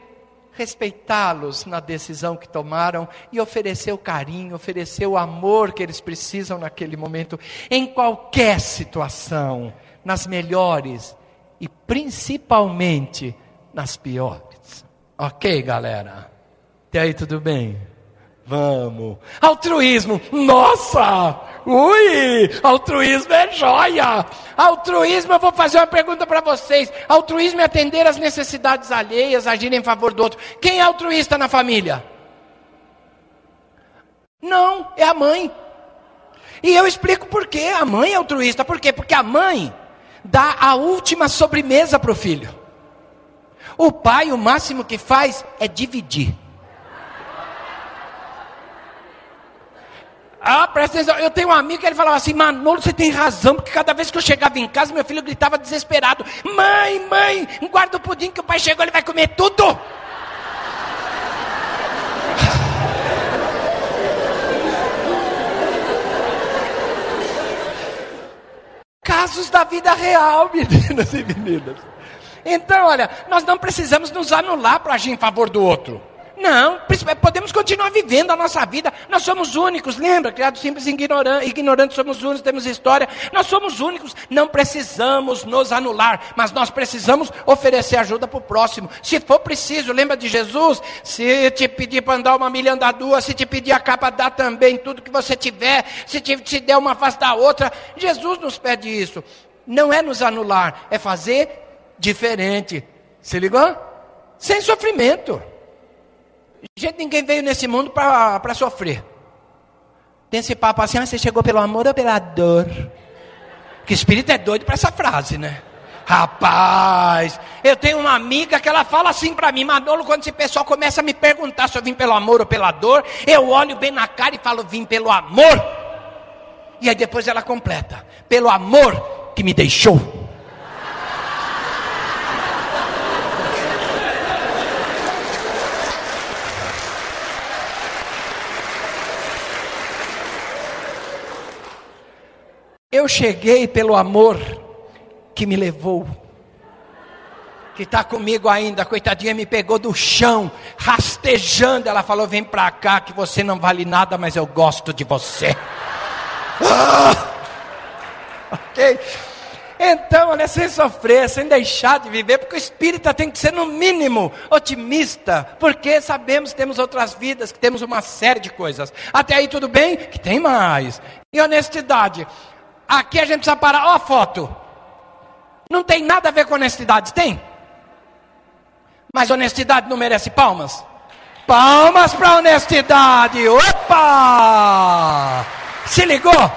respeitá-los na decisão que tomaram e oferecer o carinho, oferecer o amor que eles precisam naquele momento, em qualquer situação, nas melhores e principalmente nas piores. Ok, galera? Até aí tudo bem? Vamos. Altruísmo. Nossa! Ui! Altruísmo é joia! Altruísmo, eu vou fazer uma pergunta para vocês. Altruísmo é atender às necessidades alheias, agir em favor do outro. Quem é altruísta na família? Não, é a mãe. E eu explico por quê. A mãe é altruísta. Por quê? Porque a mãe dá a última sobremesa para o filho. O pai, o máximo que faz é dividir. Ah, presta atenção. Eu tenho um amigo que ele falava assim: Manolo, você tem razão, porque cada vez que eu chegava em casa, meu filho gritava desesperado: Mãe, mãe, guarda o pudim que o pai chegou, ele vai comer tudo. Casos da vida real, meninas e meninas. Então, olha, nós não precisamos nos anular para agir em favor do outro. Não, podemos continuar vivendo a nossa vida. Nós somos únicos, lembra? Criados simples e ignorantes, ignorantes somos únicos, temos história. Nós somos únicos, não precisamos nos anular, mas nós precisamos oferecer ajuda para o próximo. Se for preciso, lembra de Jesus? Se te pedir para andar uma milha, andar duas. Se te pedir a capa, dá também tudo que você tiver. Se te, te der uma, faz da outra. Jesus nos pede isso. Não é nos anular, é fazer diferente. Se ligou? Sem sofrimento. Gente, ninguém veio nesse mundo para sofrer. Tem esse papo assim, ah, você chegou pelo amor ou pela dor? Que espírito é doido para essa frase, né? Rapaz, eu tenho uma amiga que ela fala assim para mim, Manolo, quando esse pessoal começa a me perguntar se eu vim pelo amor ou pela dor, eu olho bem na cara e falo, vim pelo amor. E aí depois ela completa, pelo amor que me deixou. Eu cheguei pelo amor que me levou, que está comigo ainda. Coitadinha me pegou do chão, rastejando. Ela falou: Vem para cá, que você não vale nada, mas eu gosto de você. Ah! Ok? Então, olha, sem sofrer, sem deixar de viver, porque o espírita tem que ser, no mínimo, otimista, porque sabemos que temos outras vidas, que temos uma série de coisas. Até aí tudo bem? Que tem mais. E honestidade. Aqui a gente precisa parar. Ó foto. Não tem nada a ver com honestidade, tem? Mas honestidade não merece palmas? Palmas para honestidade. Opa! Se ligou?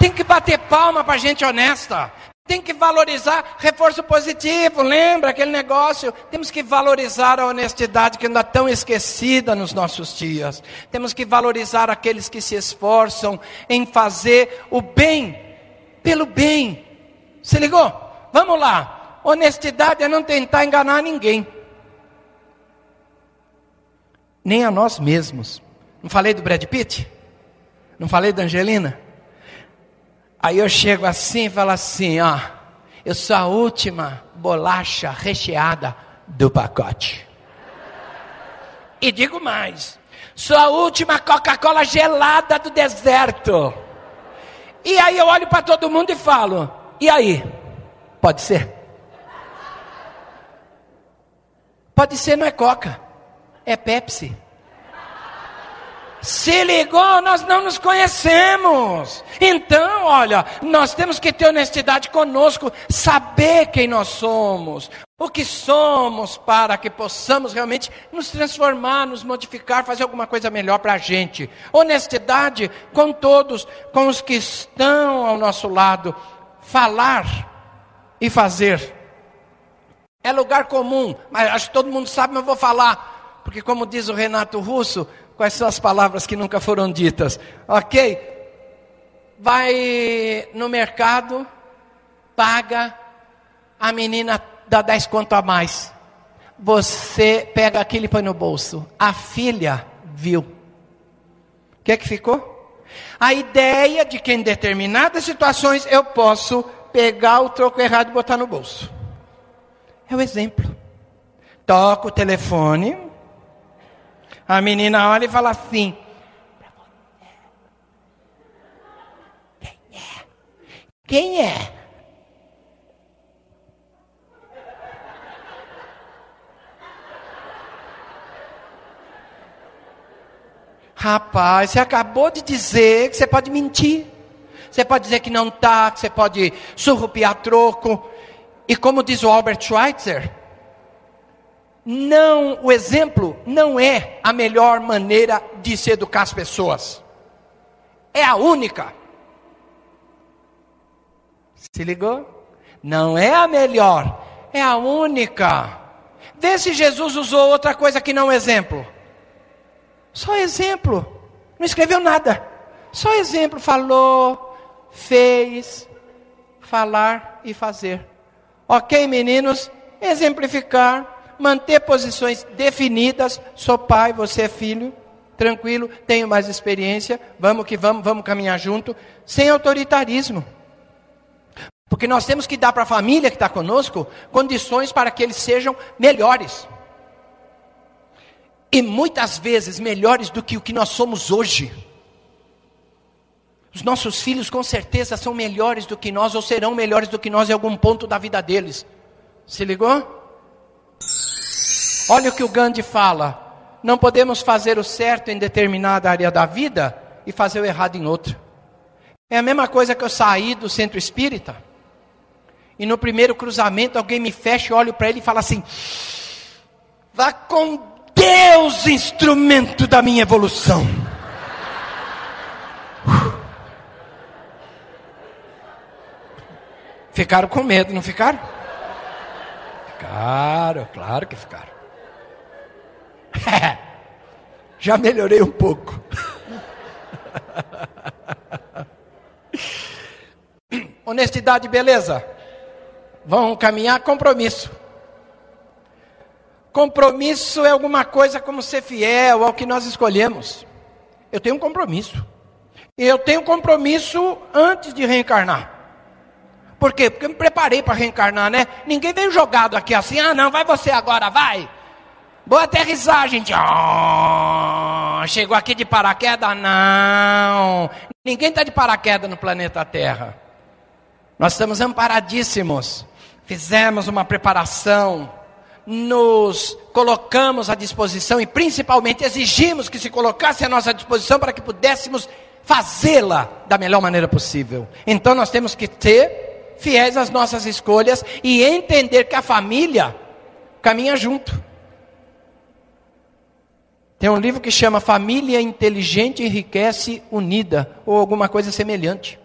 Tem que bater palma para gente honesta. Tem que valorizar reforço positivo, lembra aquele negócio? Temos que valorizar a honestidade que anda tão esquecida nos nossos dias. Temos que valorizar aqueles que se esforçam em fazer o bem pelo bem. Se ligou? Vamos lá. Honestidade é não tentar enganar ninguém, nem a nós mesmos. Não falei do Brad Pitt? Não falei da Angelina? Aí eu chego assim e falo assim, ó, eu sou a última bolacha recheada do pacote. E digo mais, Sua última Coca-Cola gelada do deserto. E aí eu olho para todo mundo e falo: e aí? Pode ser? Pode ser, não é Coca, é Pepsi. Se ligou, nós não nos conhecemos. Então, olha, nós temos que ter honestidade conosco, saber quem nós somos, o que somos, para que possamos realmente nos transformar, nos modificar, fazer alguma coisa melhor para a gente. Honestidade com todos, com os que estão ao nosso lado. Falar e fazer. É lugar comum, mas acho que todo mundo sabe, mas eu vou falar. Porque, como diz o Renato Russo, Quais são as palavras que nunca foram ditas? Ok? Vai no mercado, paga, a menina dá 10 conto a mais. Você pega aquilo e põe no bolso. A filha viu. O que é que ficou? A ideia de que em determinadas situações eu posso pegar o troco errado e botar no bolso. É o exemplo. Toca o telefone, a menina olha e fala assim: Quem é? Quem é? Rapaz, você acabou de dizer que você pode mentir. Você pode dizer que não está, que você pode surrupiar troco. E como diz o Albert Schweitzer, não, o exemplo não é a melhor maneira de se educar as pessoas. É a única. Se ligou? Não é a melhor, é a única. Vê se Jesus usou outra coisa que não exemplo. Só exemplo. Não escreveu nada. Só exemplo. Falou, fez, falar e fazer. Ok, meninos? Exemplificar manter posições definidas. Sou pai, você é filho, tranquilo, tenho mais experiência, vamos que vamos, vamos caminhar junto, sem autoritarismo. Porque nós temos que dar para a família que está conosco condições para que eles sejam melhores. E muitas vezes melhores do que o que nós somos hoje. Os nossos filhos com certeza são melhores do que nós, ou serão melhores do que nós em algum ponto da vida deles. Se ligou? Olha o que o Gandhi fala: não podemos fazer o certo em determinada área da vida e fazer o errado em outra. É a mesma coisa que eu sair do centro espírita e no primeiro cruzamento alguém me fecha, olho para ele e fala assim: vá com Deus, instrumento da minha evolução. Ficaram com medo, não ficaram? Ficaram, claro que ficaram. Já melhorei um pouco. Honestidade, beleza? Vão caminhar compromisso. Compromisso é alguma coisa como ser fiel ao que nós escolhemos. Eu tenho um compromisso. Eu tenho um compromisso antes de reencarnar. Por quê? Porque eu me preparei para reencarnar, né? Ninguém veio jogado aqui assim, ah não, vai você agora, vai. Boa aterrissagem. Oh, chegou aqui de paraquedas? Não. Ninguém está de paraquedas no planeta Terra. Nós estamos amparadíssimos. Fizemos uma preparação. Nos colocamos à disposição e principalmente exigimos que se colocasse à nossa disposição para que pudéssemos fazê-la da melhor maneira possível. Então nós temos que ter fiéis às nossas escolhas e entender que a família caminha junto. Tem um livro que chama Família Inteligente Enriquece Unida, ou alguma coisa semelhante.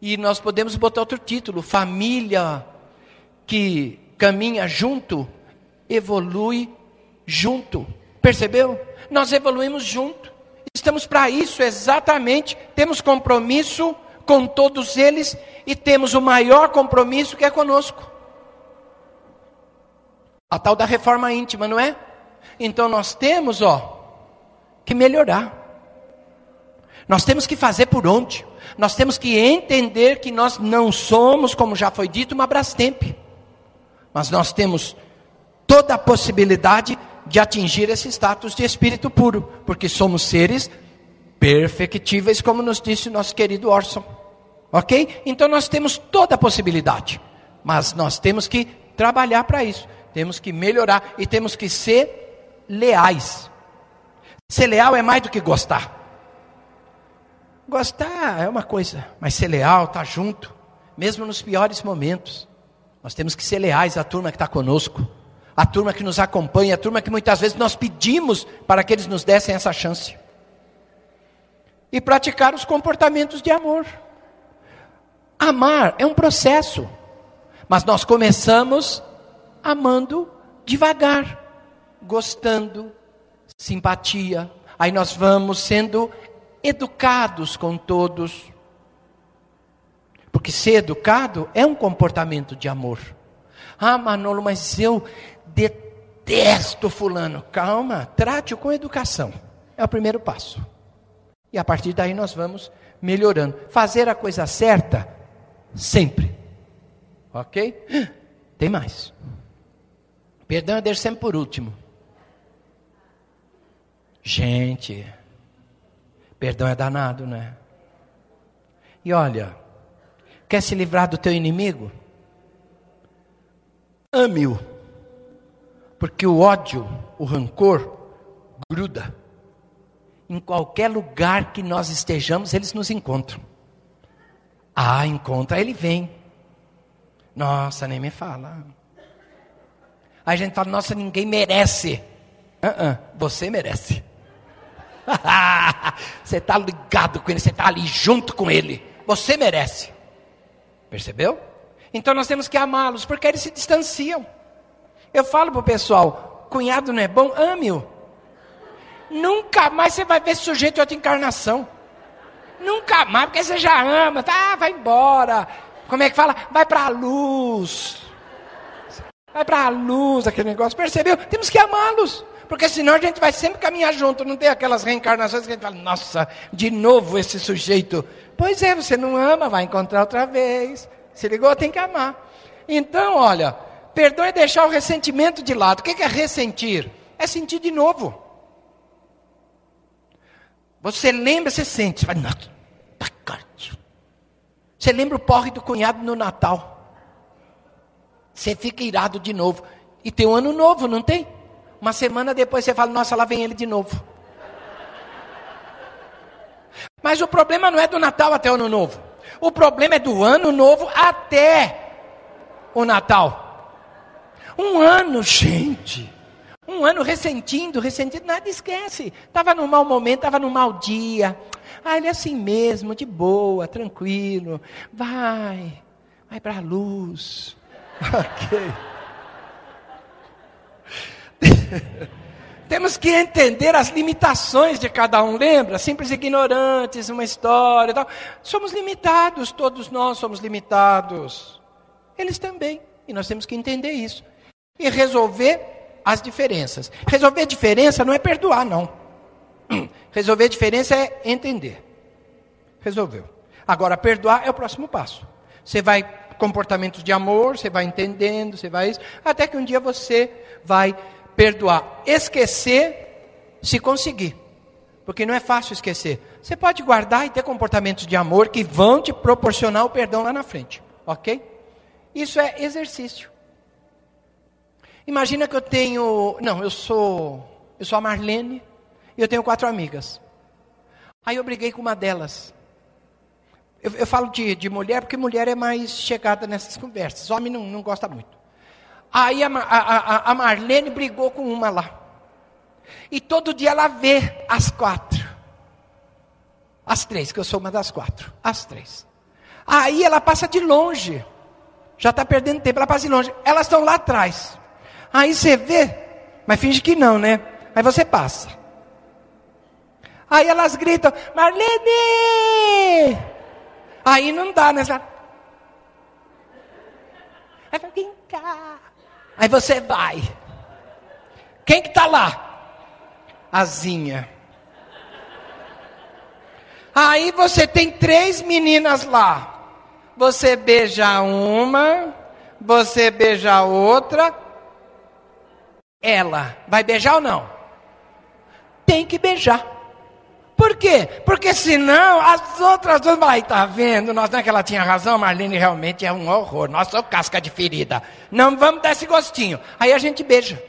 E nós podemos botar outro título: Família que caminha junto, evolui junto. Percebeu? Nós evoluímos junto. Estamos para isso exatamente. Temos compromisso com todos eles e temos o maior compromisso que é conosco. A tal da reforma íntima, não é? Então nós temos, ó, que melhorar. Nós temos que fazer por onde? Nós temos que entender que nós não somos, como já foi dito, uma Brastemp. Mas nós temos toda a possibilidade de atingir esse status de espírito puro, porque somos seres perfectíveis, como nos disse o nosso querido Orson. Ok? Então nós temos toda a possibilidade, mas nós temos que trabalhar para isso, temos que melhorar e temos que ser leais. Ser leal é mais do que gostar. Gostar é uma coisa, mas ser leal, estar tá junto, mesmo nos piores momentos. Nós temos que ser leais à turma que está conosco, à turma que nos acompanha, à turma que muitas vezes nós pedimos para que eles nos dessem essa chance. E praticar os comportamentos de amor. Amar é um processo, mas nós começamos amando devagar, gostando, simpatia. Aí nós vamos sendo educados com todos. Porque ser educado é um comportamento de amor. Ah, Manolo, mas eu detesto Fulano. Calma, trate-o com educação. É o primeiro passo. E a partir daí nós vamos melhorando. Fazer a coisa certa Sempre. Ok? Tem mais. Perdão é deixo sempre por último. Gente, perdão é danado, né? E olha, quer se livrar do teu inimigo? Ame-o. Porque o ódio, o rancor, gruda. Em qualquer lugar que nós estejamos, eles nos encontram. Ah, encontra, ele vem. Nossa, nem me fala. Aí a gente fala, nossa, ninguém merece. Uh -uh, você merece. você está ligado com ele, você está ali junto com ele. Você merece. Percebeu? Então nós temos que amá-los, porque eles se distanciam. Eu falo para o pessoal: cunhado não é bom, ame-o. Nunca mais você vai ver sujeito de outra encarnação. Nunca mais, porque você já ama, tá? Vai embora. Como é que fala? Vai para a luz. Vai para a luz aquele negócio. Percebeu? Temos que amá-los. Porque senão a gente vai sempre caminhar junto. Não tem aquelas reencarnações que a gente fala, nossa, de novo esse sujeito. Pois é, você não ama, vai encontrar outra vez. Se ligou, tem que amar. Então, olha, perdão é deixar o ressentimento de lado. O que é ressentir? É sentir de novo. Você lembra, você sente. Você, fala, tá você lembra o porre do cunhado no Natal. Você fica irado de novo. E tem um ano novo, não tem? Uma semana depois você fala, nossa, lá vem ele de novo. Mas o problema não é do Natal até o ano novo. O problema é do ano novo até o Natal. Um ano, gente. Um ano ressentindo, ressentindo, nada esquece. Estava num mau momento, estava num mau dia. Ah, ele é assim mesmo, de boa, tranquilo. Vai, vai para a luz. Ok. Temos que entender as limitações de cada um, lembra? Simples ignorantes, uma história e tal. Somos limitados, todos nós somos limitados. Eles também. E nós temos que entender isso. E resolver as diferenças. Resolver diferença não é perdoar, não. Resolver diferença é entender. Resolveu. Agora, perdoar é o próximo passo. Você vai comportamentos de amor, você vai entendendo, você vai até que um dia você vai perdoar. Esquecer, se conseguir. Porque não é fácil esquecer. Você pode guardar e ter comportamentos de amor que vão te proporcionar o perdão lá na frente. Ok? Isso é exercício. Imagina que eu tenho. Não, eu sou. Eu sou a Marlene e eu tenho quatro amigas. Aí eu briguei com uma delas. Eu, eu falo de, de, mulher porque mulher é mais chegada nessas conversas. Homem não, não gosta muito. Aí a, a, a Marlene brigou com uma lá. E todo dia ela vê as quatro. As três, que eu sou uma das quatro. As três. Aí ela passa de longe. Já está perdendo tempo, ela passa de longe. Elas estão lá atrás. Aí você vê, mas finge que não, né? Aí você passa. Aí elas gritam, Marlene! Aí não dá, né? Aí cá. Aí você vai. Quem que está lá? Azinha. Aí você tem três meninas lá. Você beija uma, você beija outra, ela vai beijar ou não? Tem que beijar. Por quê? Porque senão as outras duas vai tá vendo? Nós não é que ela tinha razão, Marlene realmente é um horror. Nós somos casca de ferida. Não vamos dar esse gostinho. Aí a gente beija.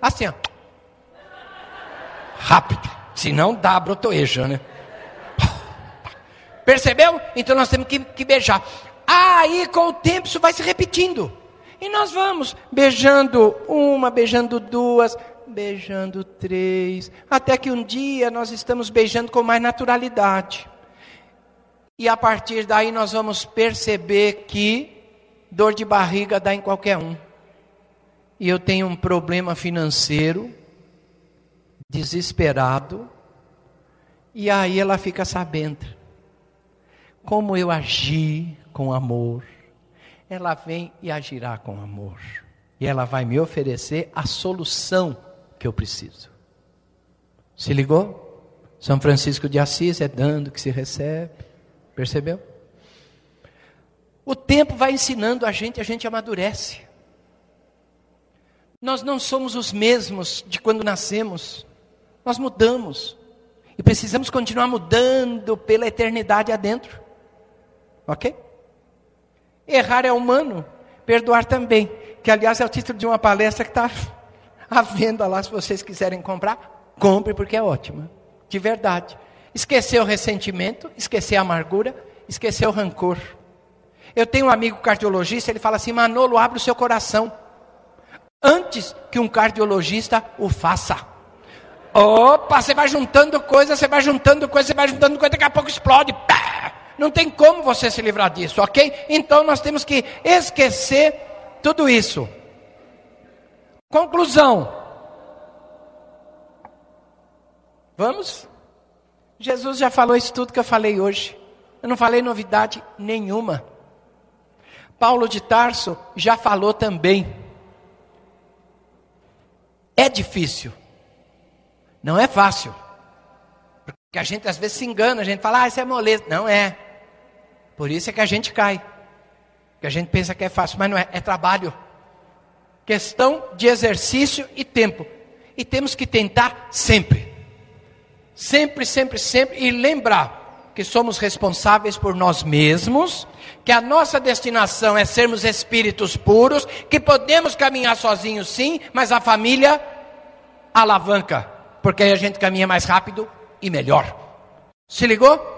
Assim, ó. Rápido. Senão dá brotoeja, né? Percebeu? Então nós temos que, que beijar. Aí com o tempo isso vai se repetindo. E nós vamos beijando uma, beijando duas, beijando três, até que um dia nós estamos beijando com mais naturalidade. E a partir daí nós vamos perceber que dor de barriga dá em qualquer um. E eu tenho um problema financeiro, desesperado, e aí ela fica sabendo como eu agi com amor ela vem e agirá com amor. E ela vai me oferecer a solução que eu preciso. Se ligou? São Francisco de Assis é dando que se recebe. Percebeu? O tempo vai ensinando a gente, a gente amadurece. Nós não somos os mesmos de quando nascemos. Nós mudamos. E precisamos continuar mudando pela eternidade adentro. Ok? Errar é humano, perdoar também. Que, aliás, é o título de uma palestra que está à venda lá, se vocês quiserem comprar. Compre, porque é ótima. De verdade. Esquecer o ressentimento, esquecer a amargura, esquecer o rancor. Eu tenho um amigo cardiologista, ele fala assim: Manolo, abre o seu coração. Antes que um cardiologista o faça. Opa, você vai juntando coisa, você vai juntando coisa, você vai juntando coisa, daqui a pouco explode. Pá! Não tem como você se livrar disso, ok? Então nós temos que esquecer tudo isso. Conclusão. Vamos? Jesus já falou isso tudo que eu falei hoje. Eu não falei novidade nenhuma. Paulo de Tarso já falou também. É difícil. Não é fácil. Porque a gente às vezes se engana, a gente fala, ah, isso é moleza. Não é. Por isso é que a gente cai. Que a gente pensa que é fácil, mas não é, é trabalho. Questão de exercício e tempo. E temos que tentar sempre. Sempre, sempre, sempre. E lembrar que somos responsáveis por nós mesmos, que a nossa destinação é sermos espíritos puros, que podemos caminhar sozinhos sim, mas a família alavanca, porque aí a gente caminha mais rápido e melhor. Se ligou?